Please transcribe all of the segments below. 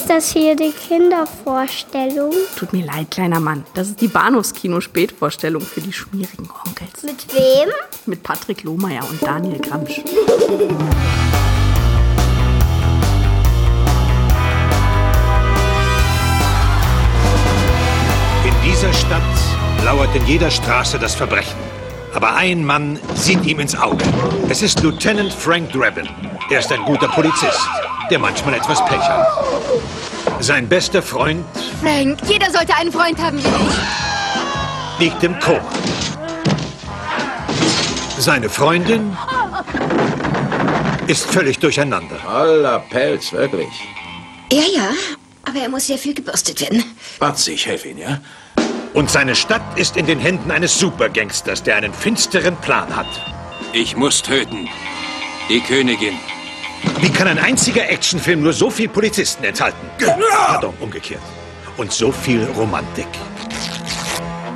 Ist das hier die Kindervorstellung? Tut mir leid, kleiner Mann. Das ist die Bahnhofskino-Spätvorstellung für die schmierigen Onkels. Mit wem? Mit Patrick Lohmeier und Daniel Gramsch. In dieser Stadt lauert in jeder Straße das Verbrechen. Aber ein Mann sieht ihm ins Auge. Es ist Lieutenant Frank Drabin. Er ist ein guter Polizist, der manchmal etwas Pech hat. Sein bester Freund Frank, jeder sollte einen Freund haben wie ich. liegt im Koma. Seine Freundin ist völlig durcheinander. Aller Pelz, wirklich. Ja, ja, aber er muss sehr viel gebürstet werden. Sie, ich helfe Ihnen, ja? Und seine Stadt ist in den Händen eines Supergangsters, der einen finsteren Plan hat. Ich muss töten. Die Königin. Wie kann ein einziger Actionfilm nur so viel Polizisten enthalten? Pardon, umgekehrt. Und so viel Romantik.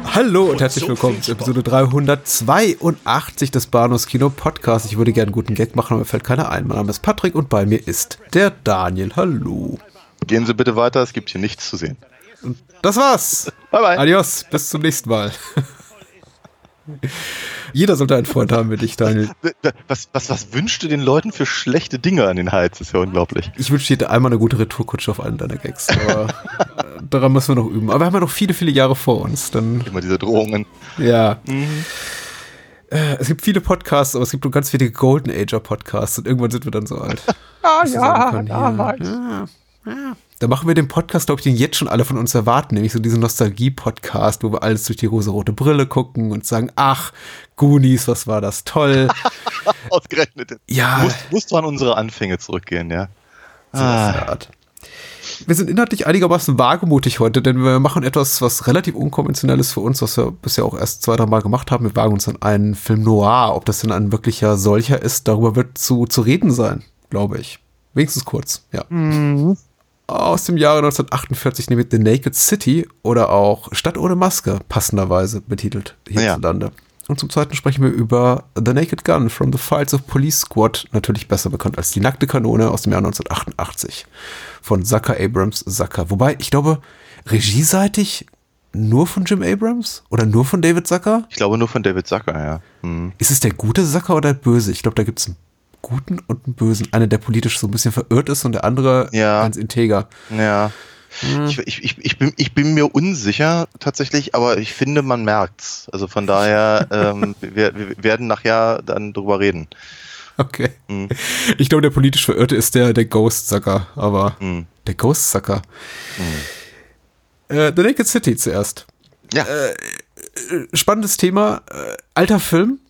Hallo und herzlich willkommen zu Episode 382 des Bahnhofs Kino Podcast. Ich würde gerne einen guten Gag machen, aber mir fällt keiner ein. Mein Name ist Patrick und bei mir ist der Daniel. Hallo. Gehen Sie bitte weiter, es gibt hier nichts zu sehen. Das war's. Bye bye. Adios, bis zum nächsten Mal. Jeder sollte einen Freund haben mit dich, Daniel. Was, was, was wünschst du den Leuten für schlechte Dinge an den Hals? Das ist ja unglaublich. Ich wünsche dir einmal eine gute Retourkutsche auf einen deiner Gags. Aber äh, daran müssen wir noch üben. Aber wir haben ja noch viele, viele Jahre vor uns. Dann, Immer diese Drohungen. ja. Äh, Es gibt viele Podcasts, aber es gibt nur ganz wenige Golden Ager Podcasts und irgendwann sind wir dann so alt. Ah, ja, ja, ja, ja. Da machen wir den Podcast, glaube ich, den jetzt schon alle von uns erwarten, nämlich so diesen Nostalgie-Podcast, wo wir alles durch die rosa-rote Brille gucken und sagen, ach, Goonies, was war das toll. Ausgerechnet. Ja. Musst, musst du an unsere Anfänge zurückgehen, ja? So Art. Wir sind inhaltlich einigermaßen wagemutig heute, denn wir machen etwas, was relativ unkonventionell ist für uns, was wir bisher auch erst zwei, drei Mal gemacht haben. Wir wagen uns an einen Film noir. Ob das denn ein wirklicher solcher ist, darüber wird zu, zu reden sein, glaube ich. Wenigstens kurz, ja. Aus dem Jahre 1948 nämlich The Naked City oder auch Stadt ohne Maske, passenderweise betitelt hierzulande. Und zum zweiten sprechen wir über The Naked Gun from the Files of Police Squad, natürlich besser bekannt als die nackte Kanone aus dem Jahr 1988 von Zucker Abrams Zucker. Wobei, ich glaube, regieseitig nur von Jim Abrams oder nur von David Zucker? Ich glaube nur von David Zucker, ja. Hm. Ist es der gute Zucker oder der böse? Ich glaube, da gibt es einen guten und einen bösen. Einer, der politisch so ein bisschen verirrt ist und der andere Ja. ganz integer. Ja. Ich, ich, ich, ich, bin, ich bin mir unsicher tatsächlich, aber ich finde, man merkt's. Also von daher, ähm, wir, wir werden nachher dann drüber reden. Okay. Hm. Ich glaube, der politisch Verirrte ist der, der Ghost-Sucker, aber Hm. der Ghost-Sucker. Äh, The Naked City zuerst. Ja. Spannendes Thema, äh, alter Film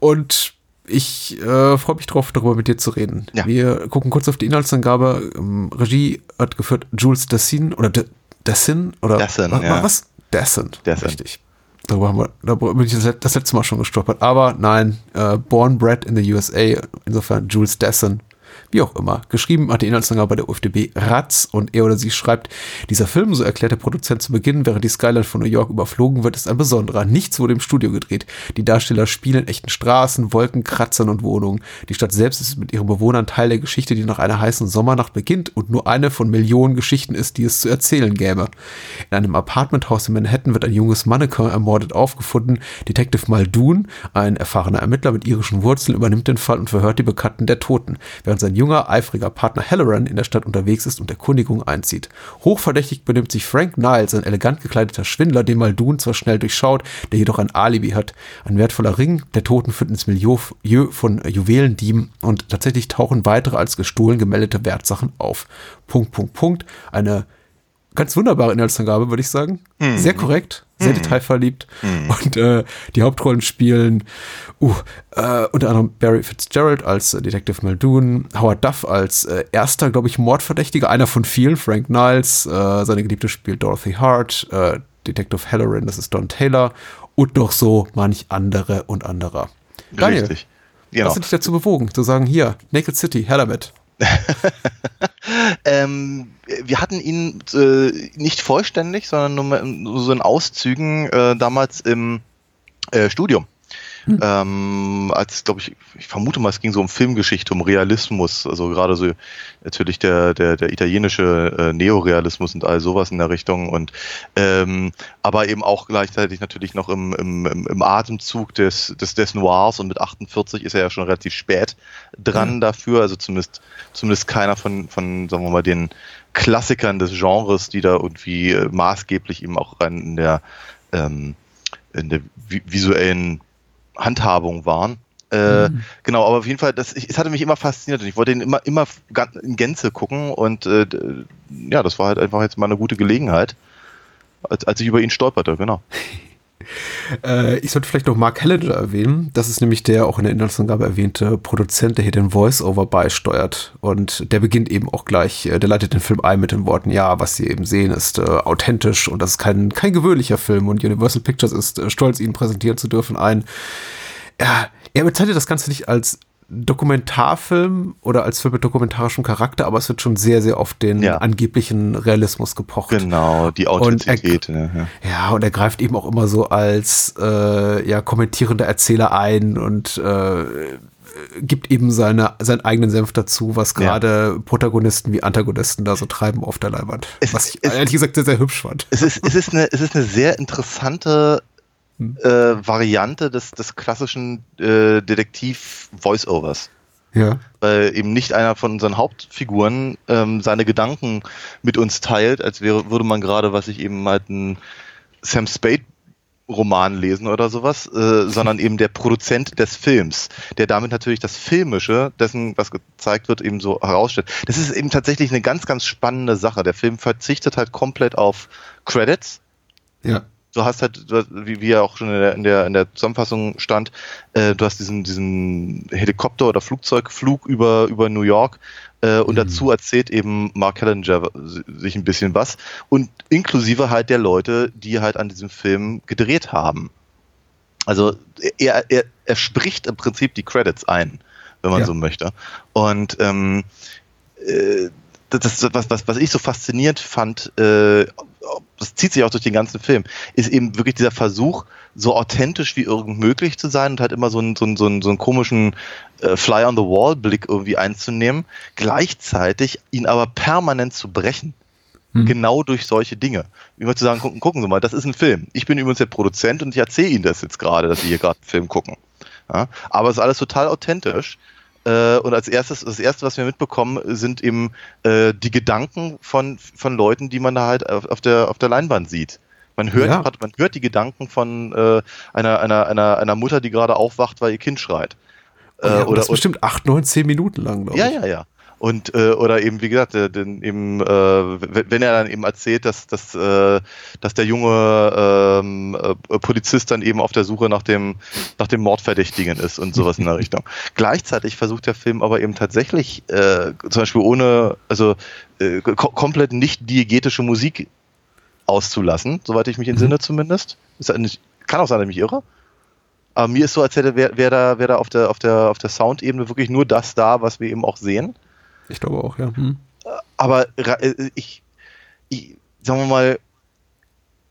und ich äh, freue mich drauf, darüber mit dir zu reden. Ja. Wir gucken kurz auf die Inhaltsangabe. Ähm, Regie hat geführt Jules Dassin oder D Dassin oder Dassin, wa- ja. was? Dassin. Dassin. Richtig. Darüber haben wir, darüber bin ich das, das letzte Mal schon gestolpert. Aber nein, äh, born bred in the USA, insofern Jules Dassin. Wie auch immer. Geschrieben hat die Inhaltsangabe bei der UFDB Ratz und er oder sie schreibt, dieser Film, so erklärt der Produzent zu Beginn, während die Skyline von New York überflogen wird, ist ein besonderer. Nichts wurde im Studio gedreht. Die Darsteller spielen in echten Straßen, Wolken, Kratzern und Wohnungen. Die Stadt selbst ist mit ihren Bewohnern Teil der Geschichte, die nach einer heißen Sommernacht beginnt und nur eine von Millionen Geschichten ist, die es zu erzählen gäbe. In einem Apartmenthaus in Manhattan wird ein junges Mannequin ermordet aufgefunden. Detective Muldoon, ein erfahrener Ermittler mit irischen Wurzeln, übernimmt den Fall und verhört die Bekannten der Toten, während sein junger, eifriger Partner Halloran in der Stadt unterwegs ist und Erkundigung einzieht. Hochverdächtig benimmt sich Frank Niles, ein elegant gekleideter Schwindler, den Muldoon zwar schnell durchschaut, der jedoch ein Alibi hat. Ein wertvoller Ring der Toten führt ins Milieu von Juwelendieben und tatsächlich tauchen weitere als gestohlen gemeldete Wertsachen auf. Punkt, Punkt, Punkt. Eine ganz wunderbare Inhaltsangabe, würde ich sagen. Sehr korrekt, sehr detailverliebt. Und äh, die Hauptrollen spielen uh, äh, unter anderem Barry Fitzgerald als äh, Detective Muldoon, Howard Duff als äh, erster, glaube ich, Mordverdächtiger, einer von vielen, Frank Niles, äh, seine Geliebte spielt Dorothy Hart, äh, Detective Halloran, das ist Don Taylor und noch so manch andere und anderer. Daniel, Richtig. was Genau. hat dich dazu bewogen, zu sagen, hier, Naked City, her damit. Ähm, wir hatten ihn äh, nicht vollständig, sondern nur, so in Auszügen äh, damals im äh, Studium. Ähm, als, glaube ich, ich vermute mal, es ging so um Filmgeschichte, um Realismus, also gerade so natürlich der, der, der italienische äh, Neorealismus und all sowas in der Richtung. Und ähm, aber eben auch gleichzeitig natürlich noch im, im, im Atemzug des, des, des Noirs. Und mit 48 ist er ja schon relativ spät dran dafür, also zumindest, zumindest keiner von, von, sagen wir mal, den Klassikern des Genres, die da irgendwie äh, maßgeblich eben auch rein in der, ähm, in der vi visuellen Handhabung waren. Äh, Genau, aber auf jeden Fall, das, ich, es hatte mich immer fasziniert und ich wollte ihn immer, immer in Gänze gucken und äh, ja, das war halt einfach jetzt mal eine gute Gelegenheit, als, als ich über ihn stolperte, genau. Äh, ich sollte vielleicht noch Mark Halliday erwähnen. Das ist nämlich der auch in der Inhaltsangabe erwähnte Produzent, der hier den Voice-Over beisteuert. Und der beginnt eben auch gleich, äh, der leitet den Film ein mit den Worten, ja, was Sie eben sehen, ist äh, authentisch und das ist kein, kein gewöhnlicher Film. Und Universal Pictures ist äh, stolz, ihn präsentieren zu dürfen. Ein, ja, er bezeichnet das Ganze nicht als Dokumentarfilm oder als Film mit dokumentarischem Charakter, aber es wird schon sehr, sehr auf den Ja. angeblichen Realismus gepocht. Genau, die Und er- Authentizität. ja, ja. Ja, und er greift eben auch immer so als äh, ja, kommentierender Erzähler ein und äh, gibt eben seine, seinen eigenen Senf dazu, was Ja. gerade Protagonisten wie Antagonisten da so treiben auf der Leinwand. Es- was ich es- ehrlich gesagt sehr, sehr hübsch fand. Es ist, es ist, eine, es ist eine sehr interessante Hm. äh, Variante des, des klassischen äh, Detektiv-Voiceovers. Ja. weil eben nicht einer von unseren Hauptfiguren ähm, seine Gedanken mit uns teilt, als wäre, würde man gerade, was ich eben halt einen Sam Spade Roman lesen oder sowas, äh, sondern eben der Produzent des Films, der damit natürlich das Filmische dessen, was gezeigt wird, eben so herausstellt. Das ist eben tatsächlich eine ganz, ganz spannende Sache. Der Film verzichtet halt komplett auf Credits, Ja. Du hast halt, du hast, wie, wie ja auch schon in der, in der, in der Zusammenfassung stand, äh, du hast diesen, diesen Helikopter- oder Flugzeugflug über, über New York äh, und dazu erzählt eben Mark Hellinger sich ein bisschen was und inklusive halt der Leute, die halt an diesem Film gedreht haben. Also er, er, er spricht im Prinzip die Credits ein, wenn man Ja. so möchte. Und ähm, äh, das, das, was, was, was ich so faszinierend fand, äh, das zieht sich auch durch den ganzen Film, ist eben wirklich dieser Versuch, so authentisch wie irgend möglich zu sein und halt immer so einen, so einen, so einen, so einen komischen äh, Fly-on-the-Wall-Blick irgendwie einzunehmen, gleichzeitig ihn aber permanent zu brechen. Genau durch solche Dinge. Wie mal zu sagen, gucken, gucken Sie mal, das ist ein Film. Ich bin übrigens der Produzent und ich erzähle Ihnen das jetzt gerade, dass Sie hier gerade einen Film gucken. Ja? Aber es ist alles total authentisch. Äh, und als erstes, das erste, was wir mitbekommen, sind eben äh, die Gedanken von, von Leuten, die man da halt auf, auf, der, auf der Leinwand sieht. Man hört, Ja. man hört die Gedanken von äh, einer, einer, einer, einer Mutter, die gerade aufwacht, weil ihr Kind schreit. Äh, ja, und oder, das bestimmt acht, neun, zehn Minuten lang, glaube ja, ich. ja, ja. Und äh, oder eben wie gesagt, den, eben äh, wenn er dann eben erzählt, dass dass, äh, dass der junge ähm, äh, Polizist dann eben auf der Suche nach dem nach dem Mordverdächtigen ist und sowas in der Richtung. Gleichzeitig versucht der Film aber eben tatsächlich äh, zum Beispiel ohne also äh, ko komplett nicht diegetische Musik auszulassen, soweit ich mich entsinne zumindest. Ist nicht, kann auch sein, dass ich mich irre. Aber mir ist so, als hätte wäre wär da, wär da auf der, auf der, auf der Soundebene wirklich nur das da, was wir eben auch sehen. Ich glaube auch, ja. Hm. Aber äh, ich, ich, sagen wir mal,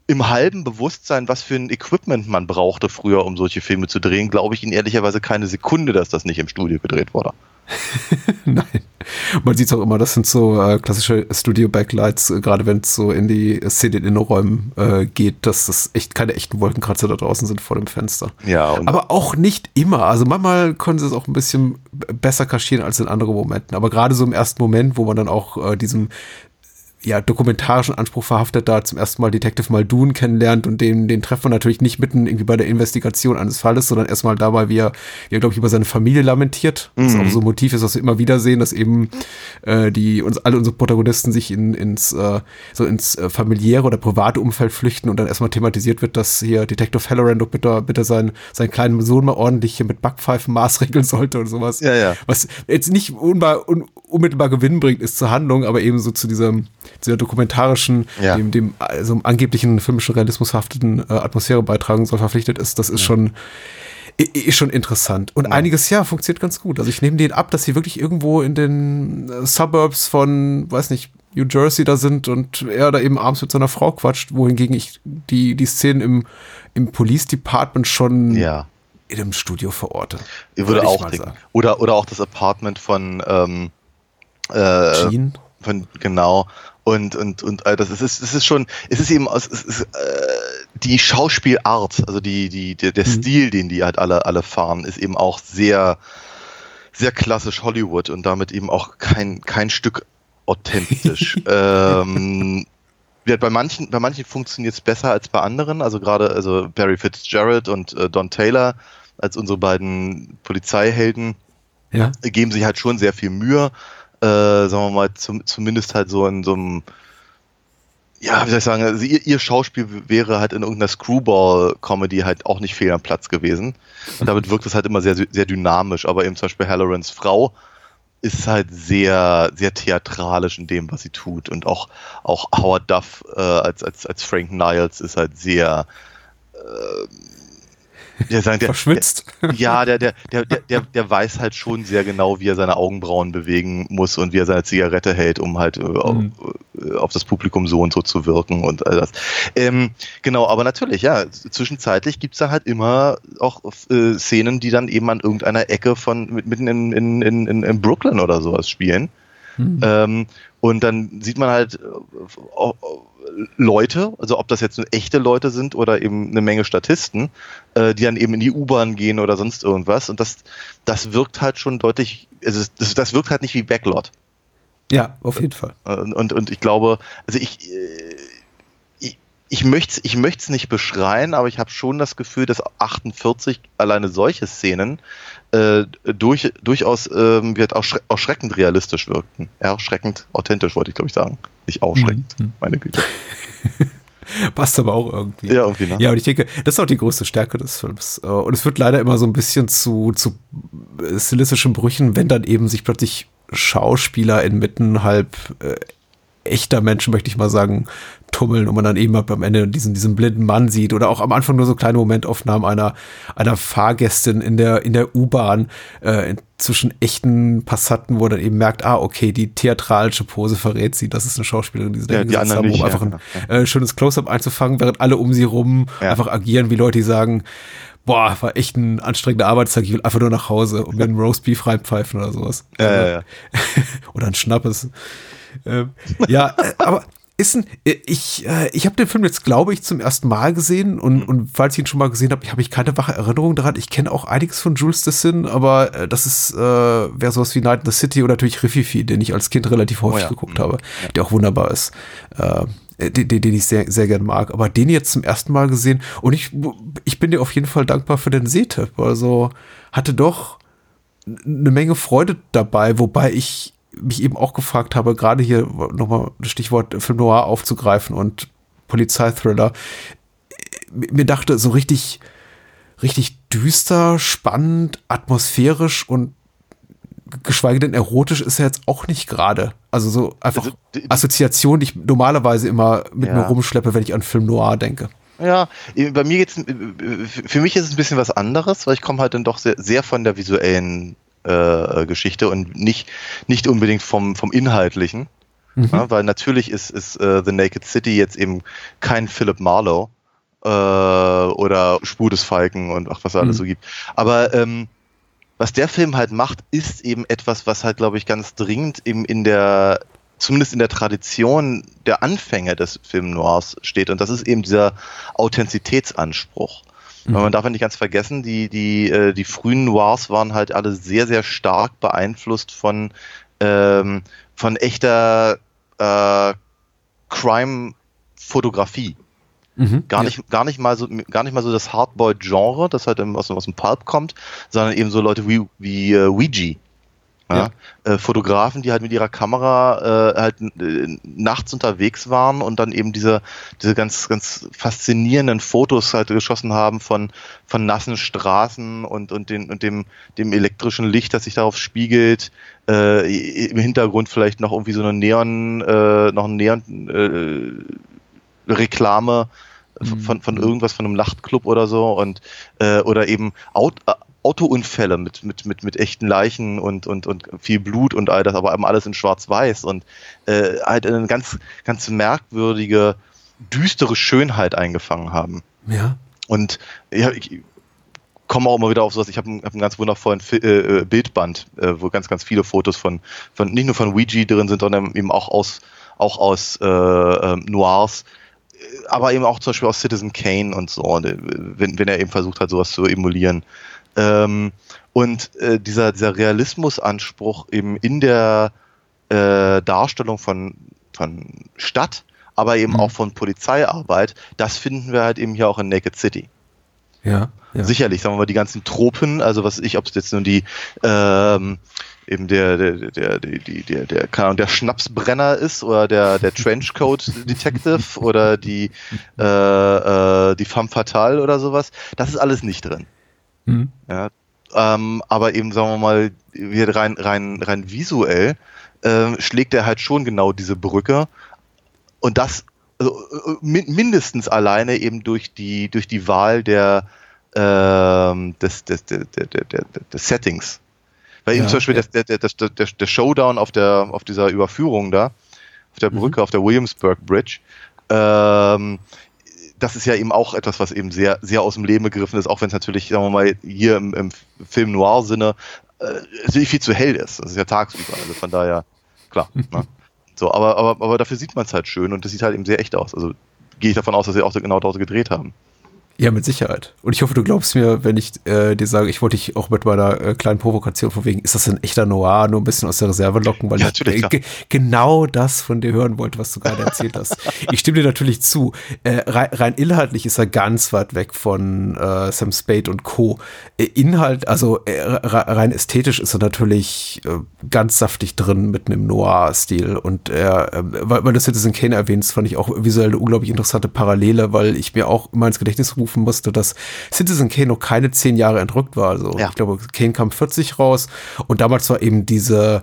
im halben Bewusstsein, was für ein Equipment man brauchte früher, um solche Filme zu drehen, glaube ich Ihnen ehrlicherweise keine Sekunde, dass das nicht im Studio gedreht wurde. Nein. Man sieht es auch immer, das sind so äh, klassische Studio-Backlights, äh, gerade wenn es so in die Szene in Innenräumen äh, geht, dass das echt keine echten Wolkenkratzer da draußen sind vor dem Fenster. Ja, Aber auch nicht immer. Also manchmal können sie es auch ein bisschen besser kaschieren als in anderen Momenten. Aber gerade so im ersten Moment, wo man dann auch äh, diesem ja, dokumentarischen Anspruch verhaftet, da zum ersten Mal Detective Muldoon kennenlernt und den, den treffen wir natürlich nicht mitten irgendwie bei der Investigation eines Falles, sondern erstmal dabei, wie er, wie er glaube ich, über seine Familie lamentiert. Was auch so ein Motiv ist, was wir immer wieder sehen, dass eben äh, die uns alle unsere Protagonisten sich in, ins äh, so ins äh, familiäre oder private Umfeld flüchten und dann erstmal thematisiert wird, dass hier Detective Halloran doch bitte, bitte seinen, seinen kleinen Sohn mal ordentlich hier mit Backpfeifen maßregeln sollte und sowas. Ja, ja. Was jetzt nicht unbar, un, unmittelbar Gewinn bringt, ist zur Handlung, aber eben so zu diesem, dieser dokumentarischen, Ja. dem, dem also angeblichen filmischen Realismus hafteten äh, Atmosphäre beitragen soll, verpflichtet ist, das ist schon i- ist schon interessant. Und einiges, ja, funktioniert ganz gut. Also ich nehme den ab, dass sie wirklich irgendwo in den äh, Suburbs von, weiß nicht, New Jersey da sind und er da eben abends mit seiner Frau quatscht, wohingegen ich die, die Szenen im, im Police Department schon ja. in einem Studio verorte. Ich würde Würde ich auch denken. sagen. Oder, oder auch das Apartment von, ähm, äh, Gene? von genau. Und, und, und äh, das es ist, es ist schon, es ist eben aus, es ist, äh, die Schauspielart, also die, die, der, der Stil, den die halt alle, alle fahren, ist eben auch sehr, sehr klassisch Hollywood und damit eben auch kein, kein Stück authentisch. ähm, bei manchen, bei manchen funktioniert es besser als bei anderen. Also gerade also Barry Fitzgerald und äh, Don Taylor als unsere beiden Polizeihelden Ja. geben sich halt schon sehr viel Mühe. Äh, sagen wir mal, zum, zumindest halt so in so einem, ja, wie soll ich sagen, also ihr, ihr Schauspiel wäre halt in irgendeiner Screwball-Comedy halt auch nicht fehl am Platz gewesen. Und damit wirkt es halt immer sehr, sehr dynamisch. Aber eben zum Beispiel Hallorans Frau ist halt sehr, sehr theatralisch in dem, was sie tut. Und auch, auch Howard Duff äh, als, als, als Frank Niles ist halt sehr, äh, sagen, der, Verschwitzt. ja, der, der, der, der, der, der weiß halt schon sehr genau, wie er seine Augenbrauen bewegen muss und wie er seine Zigarette hält, um halt äh, auf, äh, auf das Publikum so und so zu wirken und all das. Ähm, genau, aber natürlich, ja, zwischenzeitlich gibt's da halt immer auch äh, Szenen, die dann eben an irgendeiner Ecke von mit- mitten in, in, in, in, Brooklyn oder sowas spielen. Ähm, und dann sieht man halt äh, Leute, also ob das jetzt nur echte Leute sind oder eben eine Menge Statisten, äh, die dann eben in die U-Bahn gehen oder sonst irgendwas. Und das, das wirkt halt schon deutlich, also das, das wirkt halt nicht wie Backlot. Ja, auf jeden Fall. Und, und, und ich glaube, also ich, äh, ich, ich möchte es ich möcht's nicht beschreien, aber ich habe schon das Gefühl, dass 48 alleine solche Szenen äh, durch, durchaus ähm, wird auch schre- erschreckend realistisch wirkten. Erschreckend authentisch, wollte ich glaube ich sagen. Nicht ausschreckend, meine Güte. Passt aber auch irgendwie. Ja, irgendwie, ne? Ja, und ich denke, das ist auch die größte Stärke des Films. Äh, Und es wird leider immer so ein bisschen zu, zu äh, stilistischen Brüchen, wenn dann eben sich plötzlich Schauspieler inmitten halb äh, echter Menschen, möchte ich mal sagen, tummeln und man dann eben am Ende diesen, diesen blinden Mann sieht oder auch am Anfang nur so kleine Momentaufnahmen einer, einer Fahrgästin in der, in der U-Bahn äh, zwischen echten Passanten, wo dann eben merkt, ah, okay, die theatralische Pose verrät sie, das ist eine Schauspielerin, die sie da Ja, hingesetzt anderen haben, um nicht, einfach ja, ein äh, schönes Close-Up einzufangen, während alle um sie rum Ja. einfach agieren wie Leute, die sagen, boah, war echt ein anstrengender Arbeitstag, ich will einfach nur nach Hause und mir einen Roastbeef reinpfeifen oder sowas. Ja, ja, ja. oder ein Schnappes. Ähm, ja, äh, aber ist ein, äh, ich, äh, ich habe den Film jetzt, glaube ich, zum ersten Mal gesehen und, und falls ich ihn schon mal gesehen habe, habe ich keine wache Erinnerung daran. Ich kenne auch einiges von Jules Dessin, aber das ist, äh, wäre sowas wie Night in the City oder natürlich Riffifi, den ich als Kind relativ häufig ja. geguckt habe, der auch wunderbar ist. Äh, den, den den ich sehr, sehr gern mag. Aber den jetzt zum ersten Mal gesehen und ich, ich bin dir auf jeden Fall dankbar für den Sehtipp. Also hatte doch eine Menge Freude dabei, wobei ich mich eben auch gefragt habe, gerade hier nochmal das Stichwort Film Noir aufzugreifen und Polizeithriller, mir dachte, so richtig, richtig düster, spannend, atmosphärisch und geschweige denn erotisch ist er jetzt auch nicht gerade. Also so einfach Also, die- Assoziation, die ich normalerweise immer mit Ja. mir rumschleppe, wenn ich an Film Noir denke. Ja, bei mir geht's, für mich ist es ein bisschen was anderes, weil ich komme halt dann doch sehr, sehr von der visuellen äh, Geschichte und nicht, nicht unbedingt vom, vom Inhaltlichen. Ja, weil natürlich ist, ist äh, The Naked City jetzt eben kein Philip Marlowe äh, oder Spur des Falken und ach, was es alles so gibt. Aber ähm, was der Film halt macht, ist eben etwas, was halt, glaube ich, ganz dringend eben in der, zumindest in der Tradition der Anfänge des Film Noirs steht. Und das ist eben dieser Authentizitätsanspruch. Weil man darf ja nicht ganz vergessen, die, die, äh, die frühen Noirs waren halt alle sehr, sehr stark beeinflusst von, ähm, von echter äh, Crime-Fotografie. Gar nicht, gar nicht mal so, gar nicht mal so das Hardboiled-Genre, das halt aus, dem- aus dem Pulp kommt, sondern eben so Leute wie, wie äh, Ouija. Ja? Äh, Fotografen, die halt mit ihrer Kamera äh, halt äh, nachts unterwegs waren und dann eben diese, diese ganz, ganz faszinierenden Fotos halt geschossen haben von, von nassen Straßen und, und, den, und dem, dem elektrischen Licht, das sich darauf spiegelt. Äh, Im Hintergrund vielleicht noch irgendwie so eine Neon, äh, noch ein Neon, äh, Reklame von, von irgendwas, von einem Nachtclub oder so und äh, oder eben äh, Autounfälle mit, mit, mit, mit echten Leichen und, und, und viel Blut und all das, aber eben alles in Schwarz-Weiß und äh, halt eine ganz, ganz merkwürdige, düstere Schönheit eingefangen haben. Ja. Und ja, ich komme auch immer wieder auf sowas. Ich habe einen, hab einen ganz wundervollen Fi äh, äh, Bildband, äh, wo ganz, ganz viele Fotos von, von nicht nur von Ouija drin sind, sondern eben auch aus, auch aus äh, äh, Noirs, aber eben auch zum Beispiel aus Citizen Kane und so, äh, wenn, wenn er eben versucht hat, sowas zu emulieren. Ähm, und äh, dieser, dieser Realismusanspruch eben in der äh, Darstellung von, von Stadt, aber eben Mhm. auch von Polizeiarbeit, das finden wir halt eben hier auch in Naked City. Ja. ja. Sicherlich, sagen wir mal, die ganzen Tropen, also was ich, ob es jetzt nun die ähm, eben der, der, der, der, der, der, Ahnung, der Schnapsbrenner ist oder der, der Trenchcoat Detective oder die, äh, äh, die Femme Fatale oder sowas, das ist alles nicht drin. Mhm. Ja, ähm, aber eben, sagen wir mal, wir rein, rein, rein visuell ähm, schlägt er halt schon genau diese Brücke. Und das also, äh, min mindestens alleine eben durch die, durch die Wahl der, ähm, des, des, der, der, der, der, des Settings. Weil eben Ja, zum Beispiel ja. der, der, der, der, der Showdown auf, der, auf dieser Überführung da, auf der Brücke, auf der Williamsburg Bridge, ähm, das ist ja eben auch etwas, was eben sehr, sehr aus dem Leben gegriffen ist, auch wenn es natürlich, sagen wir mal, hier im, im Film Noir-Sinne äh, viel zu hell ist. Das ist ja tagsüber, also von daher, klar. ne? So, aber, aber, aber dafür sieht man es halt schön und das sieht halt eben sehr echt aus. Also gehe ich davon aus, dass sie auch genau dort gedreht haben. Ja, mit Sicherheit. Und ich hoffe, du glaubst mir, wenn ich äh, dir sage, ich wollte dich auch mit meiner äh, kleinen Provokation von wegen, ist das ein echter Noir, nur ein bisschen aus der Reserve locken, weil Ja, ich äh, ge genau das von dir hören wollte, was du gerade erzählt hast. Ich stimme dir natürlich zu. Äh, rein, rein inhaltlich ist er ganz weit weg von äh, Sam Spade und Co. Äh, Inhalt, also re- rein ästhetisch ist er natürlich ganz saftig drin mit einem Noir-Stil. Und er, äh, weil, weil du Citizen Kane erwähnst, fand ich auch visuell eine unglaublich interessante Parallele, weil ich mir auch immer ins Gedächtnis rufen musste, dass Citizen Kane noch keine zehn Jahre entrückt war. Also Ja. ich glaube, Kane kam 40 raus und damals war eben diese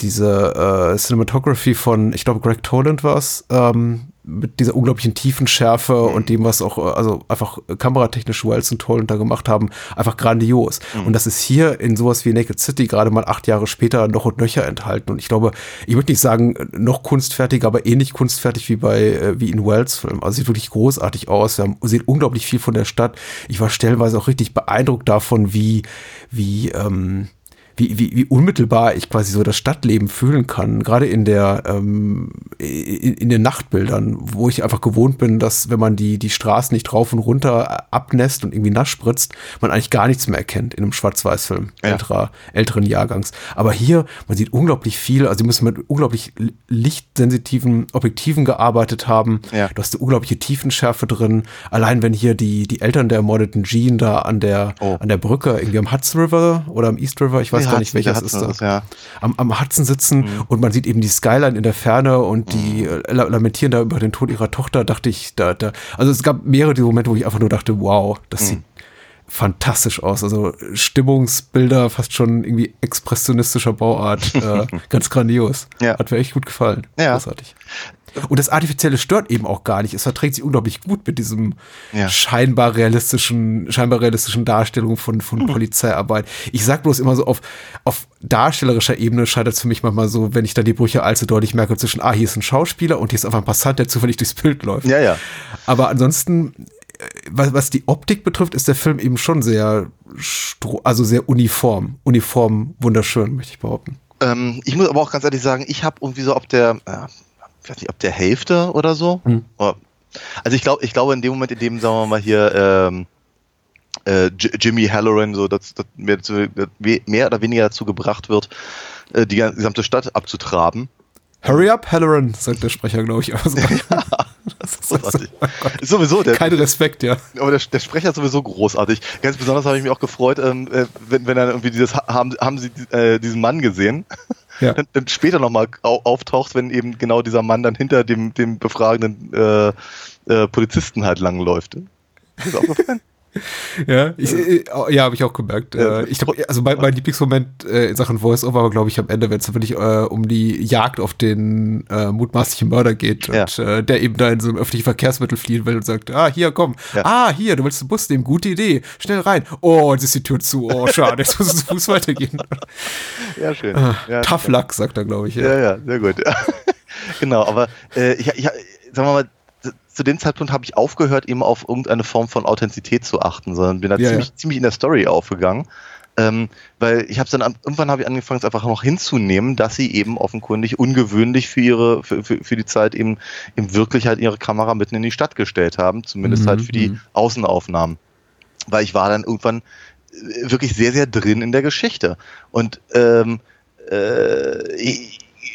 diese äh, Cinematography von, ich glaube, Greg Toland war es, ähm, mit dieser unglaublichen Tiefenschärfe Mhm. und dem, was auch, äh, also einfach kameratechnisch Wells und Toland da gemacht haben, einfach grandios. Mhm. Und das ist hier in sowas wie Naked City gerade mal acht Jahre später noch und nöcher enthalten. Und ich glaube, ich würde nicht sagen, noch kunstfertig, aber ähnlich kunstfertig wie bei, äh, wie in Wells Film. Also sieht wirklich großartig aus. Wir haben, sehen unglaublich viel von der Stadt. Ich war stellenweise auch richtig beeindruckt davon, wie, wie, ähm, wie, wie, wie unmittelbar ich quasi so das Stadtleben fühlen kann, gerade in der ähm, in, in den Nachtbildern, wo ich einfach gewohnt bin, dass wenn man die die Straßen nicht rauf und runter abnässt und irgendwie nass spritzt, man eigentlich gar nichts mehr erkennt in einem Schwarz-Weiß-Film Ja. älterer älteren Jahrgangs. Aber hier man sieht unglaublich viel, also die müssen mit unglaublich li- lichtsensitiven Objektiven gearbeitet haben. Ja. Du hast eine unglaubliche Tiefenschärfe drin. Allein wenn hier die die Eltern der ermordeten Jean da an der Oh. an der Brücke irgendwie am Hudson River oder am East River, ich weiß Nee, gar nicht welches ist ist, ja. am, am Hudson sitzen Mhm. und man sieht eben die Skyline in der Ferne und die äh, la- lamentieren da über den Tod ihrer Tochter, dachte ich, da, da, also es gab mehrere Momente, wo ich einfach nur dachte, wow, das Mhm. sieht fantastisch aus. Also Stimmungsbilder, fast schon irgendwie expressionistischer Bauart, äh, ganz grandios. Ja. Hat mir echt gut gefallen. Ja. Großartig. Und das Artifizielle stört eben auch gar nicht. Es verträgt sich unglaublich gut mit diesem Ja. scheinbar realistischen, scheinbar realistischen Darstellung von, von Polizeiarbeit. Ich sag bloß immer so, auf, auf darstellerischer Ebene scheitert es für mich manchmal so, wenn ich dann die Brüche allzu deutlich merke zwischen, ah, hier ist ein Schauspieler und hier ist einfach ein Passant, der zufällig durchs Bild läuft. Ja, ja. Aber ansonsten, was, was die Optik betrifft, ist der Film eben schon sehr, also sehr uniform. Uniform, wunderschön, möchte ich behaupten. Ähm, ich muss aber auch ganz ehrlich sagen, ich habe irgendwie so ob der, äh, ich weiß nicht, ob der Hälfte oder so. Hm. Also ich glaube, ich glaube in dem Moment, in dem, sagen wir mal hier, ähm, äh, Jimmy Halloran so dass, dass mehr, zu, mehr oder weniger dazu gebracht wird, äh, die ganze- gesamte Stadt abzutraben. Hurry up, Halloran, sagt der Sprecher, glaube ich. Also, ist großartig. ist sowieso der, kein Respekt, ja. aber der, der Sprecher ist sowieso großartig. Ganz besonders habe ich mich auch gefreut, ähm, äh, wenn, wenn dann irgendwie dieses haben, haben sie äh, diesen Mann gesehen, Ja. dann, dann später nochmal au auftaucht, wenn eben genau dieser Mann dann hinter dem, dem befragenden äh, äh, Polizisten halt langläuft. Ist das aufgefallen? Ja, ich, äh, ja, habe ich auch gemerkt. Ja. Äh, ich glaube, also mein, mein Lieblingsmoment äh, in Sachen Voice-Over war, glaube ich, am Ende, wenn es wirklich äh, um die Jagd auf den äh, mutmaßlichen Mörder geht Ja. und äh, der eben da in so einem öffentlichen Verkehrsmittel fliehen will und sagt, ah, hier, komm, Ja. ah, hier, du willst den Bus nehmen, gute Idee, schnell rein. Oh, jetzt ist die Tür zu, oh, schade, jetzt muss es zu Fuß weitergehen. Ja, schön. Ah, ja, Tough luck, sagt er, glaube ich. Ja, ja, sehr gut. genau, aber ich, ich, sagen wir mal, zu dem Zeitpunkt habe ich aufgehört, eben auf irgendeine Form von Authentizität zu achten, sondern bin da Ja, ziemlich, ja. ziemlich in der Story aufgegangen. Ähm, weil ich habe dann irgendwann habe ich angefangen, es einfach noch hinzunehmen, dass sie eben offenkundig ungewöhnlich für ihre für, für, für die Zeit eben, eben wirklich halt ihre Kamera mitten in die Stadt gestellt haben, zumindest Mhm, halt für die mhm. Außenaufnahmen. Weil ich war dann irgendwann äh, wirklich sehr, sehr drin in der Geschichte. Und ähm, äh,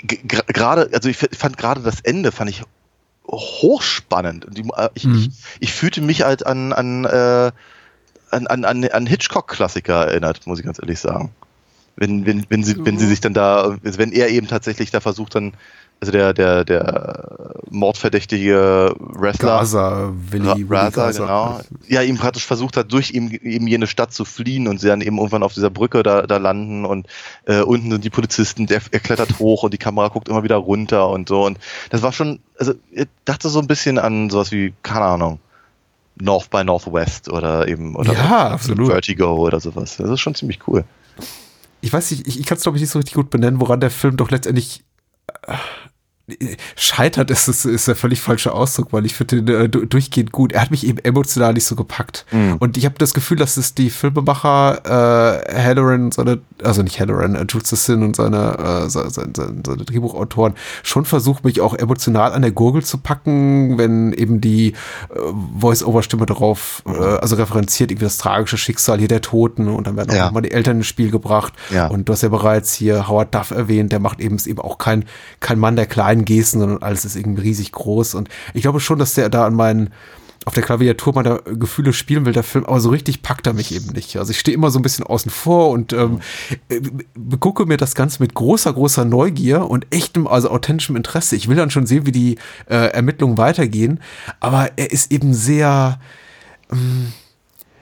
gerade, also ich fand gerade das Ende, fand ich hochspannend. Und die, äh, ich, Mhm. ich, ich fühlte mich halt an, an, äh, an, an, an, an Hitchcock-Klassiker erinnert, muss ich ganz ehrlich sagen. Wenn, wenn, wenn, sie, wenn sie sich dann da, wenn er eben tatsächlich da versucht dann, also der, der, der mordverdächtige Wrestler, Gaza, Willi, Ra- Willi Raza, Gaza. genau. Ja, ihm praktisch versucht hat, durch eben, eben jene Stadt zu fliehen und sie dann eben irgendwann auf dieser Brücke da, da landen und äh, unten sind die Polizisten, der, er klettert hoch und die Kamera guckt immer wieder runter und so. Und das war schon, also ich dachte so ein bisschen an sowas wie, keine Ahnung, North by Northwest oder eben oder Ja, absolut. Vertigo oder sowas. Das ist schon ziemlich cool. ich weiß nicht, ich, ich kann es glaube ich nicht so richtig gut benennen, woran der Film doch letztendlich äh, scheitert, ist, ist, ist der völlig falsche Ausdruck, weil ich finde den äh, du- durchgehend gut. Er hat mich eben emotional nicht so gepackt. Mhm. Und ich habe das Gefühl, dass es die Filmemacher äh, Halloran und seine, also nicht Halloran, äh, Jules Sassin und seine, äh, seine, seine, seine Drehbuchautoren schon versucht, mich auch emotional an der Gurgel zu packen, wenn eben die äh, Voice-Over-Stimme darauf, äh, also referenziert irgendwie das tragische Schicksal hier der Toten und dann werden auch Ja. nochmal die Eltern ins Spiel gebracht. Ja. Und du hast ja bereits hier Howard Duff erwähnt, der macht eben, ist eben auch kein, kein Mann der kleinen Gesten, sondern alles ist irgendwie riesig groß. Und ich glaube schon, dass der da an meinen, auf der Klaviatur meiner Gefühle spielen will, der Film, aber so richtig packt er mich eben nicht. Also ich stehe immer so ein bisschen außen vor und ähm, äh, gucke mir das Ganze mit großer, großer Neugier und echtem, also authentischem Interesse. Ich will dann schon sehen, wie die äh, Ermittlungen weitergehen, aber er ist eben sehr,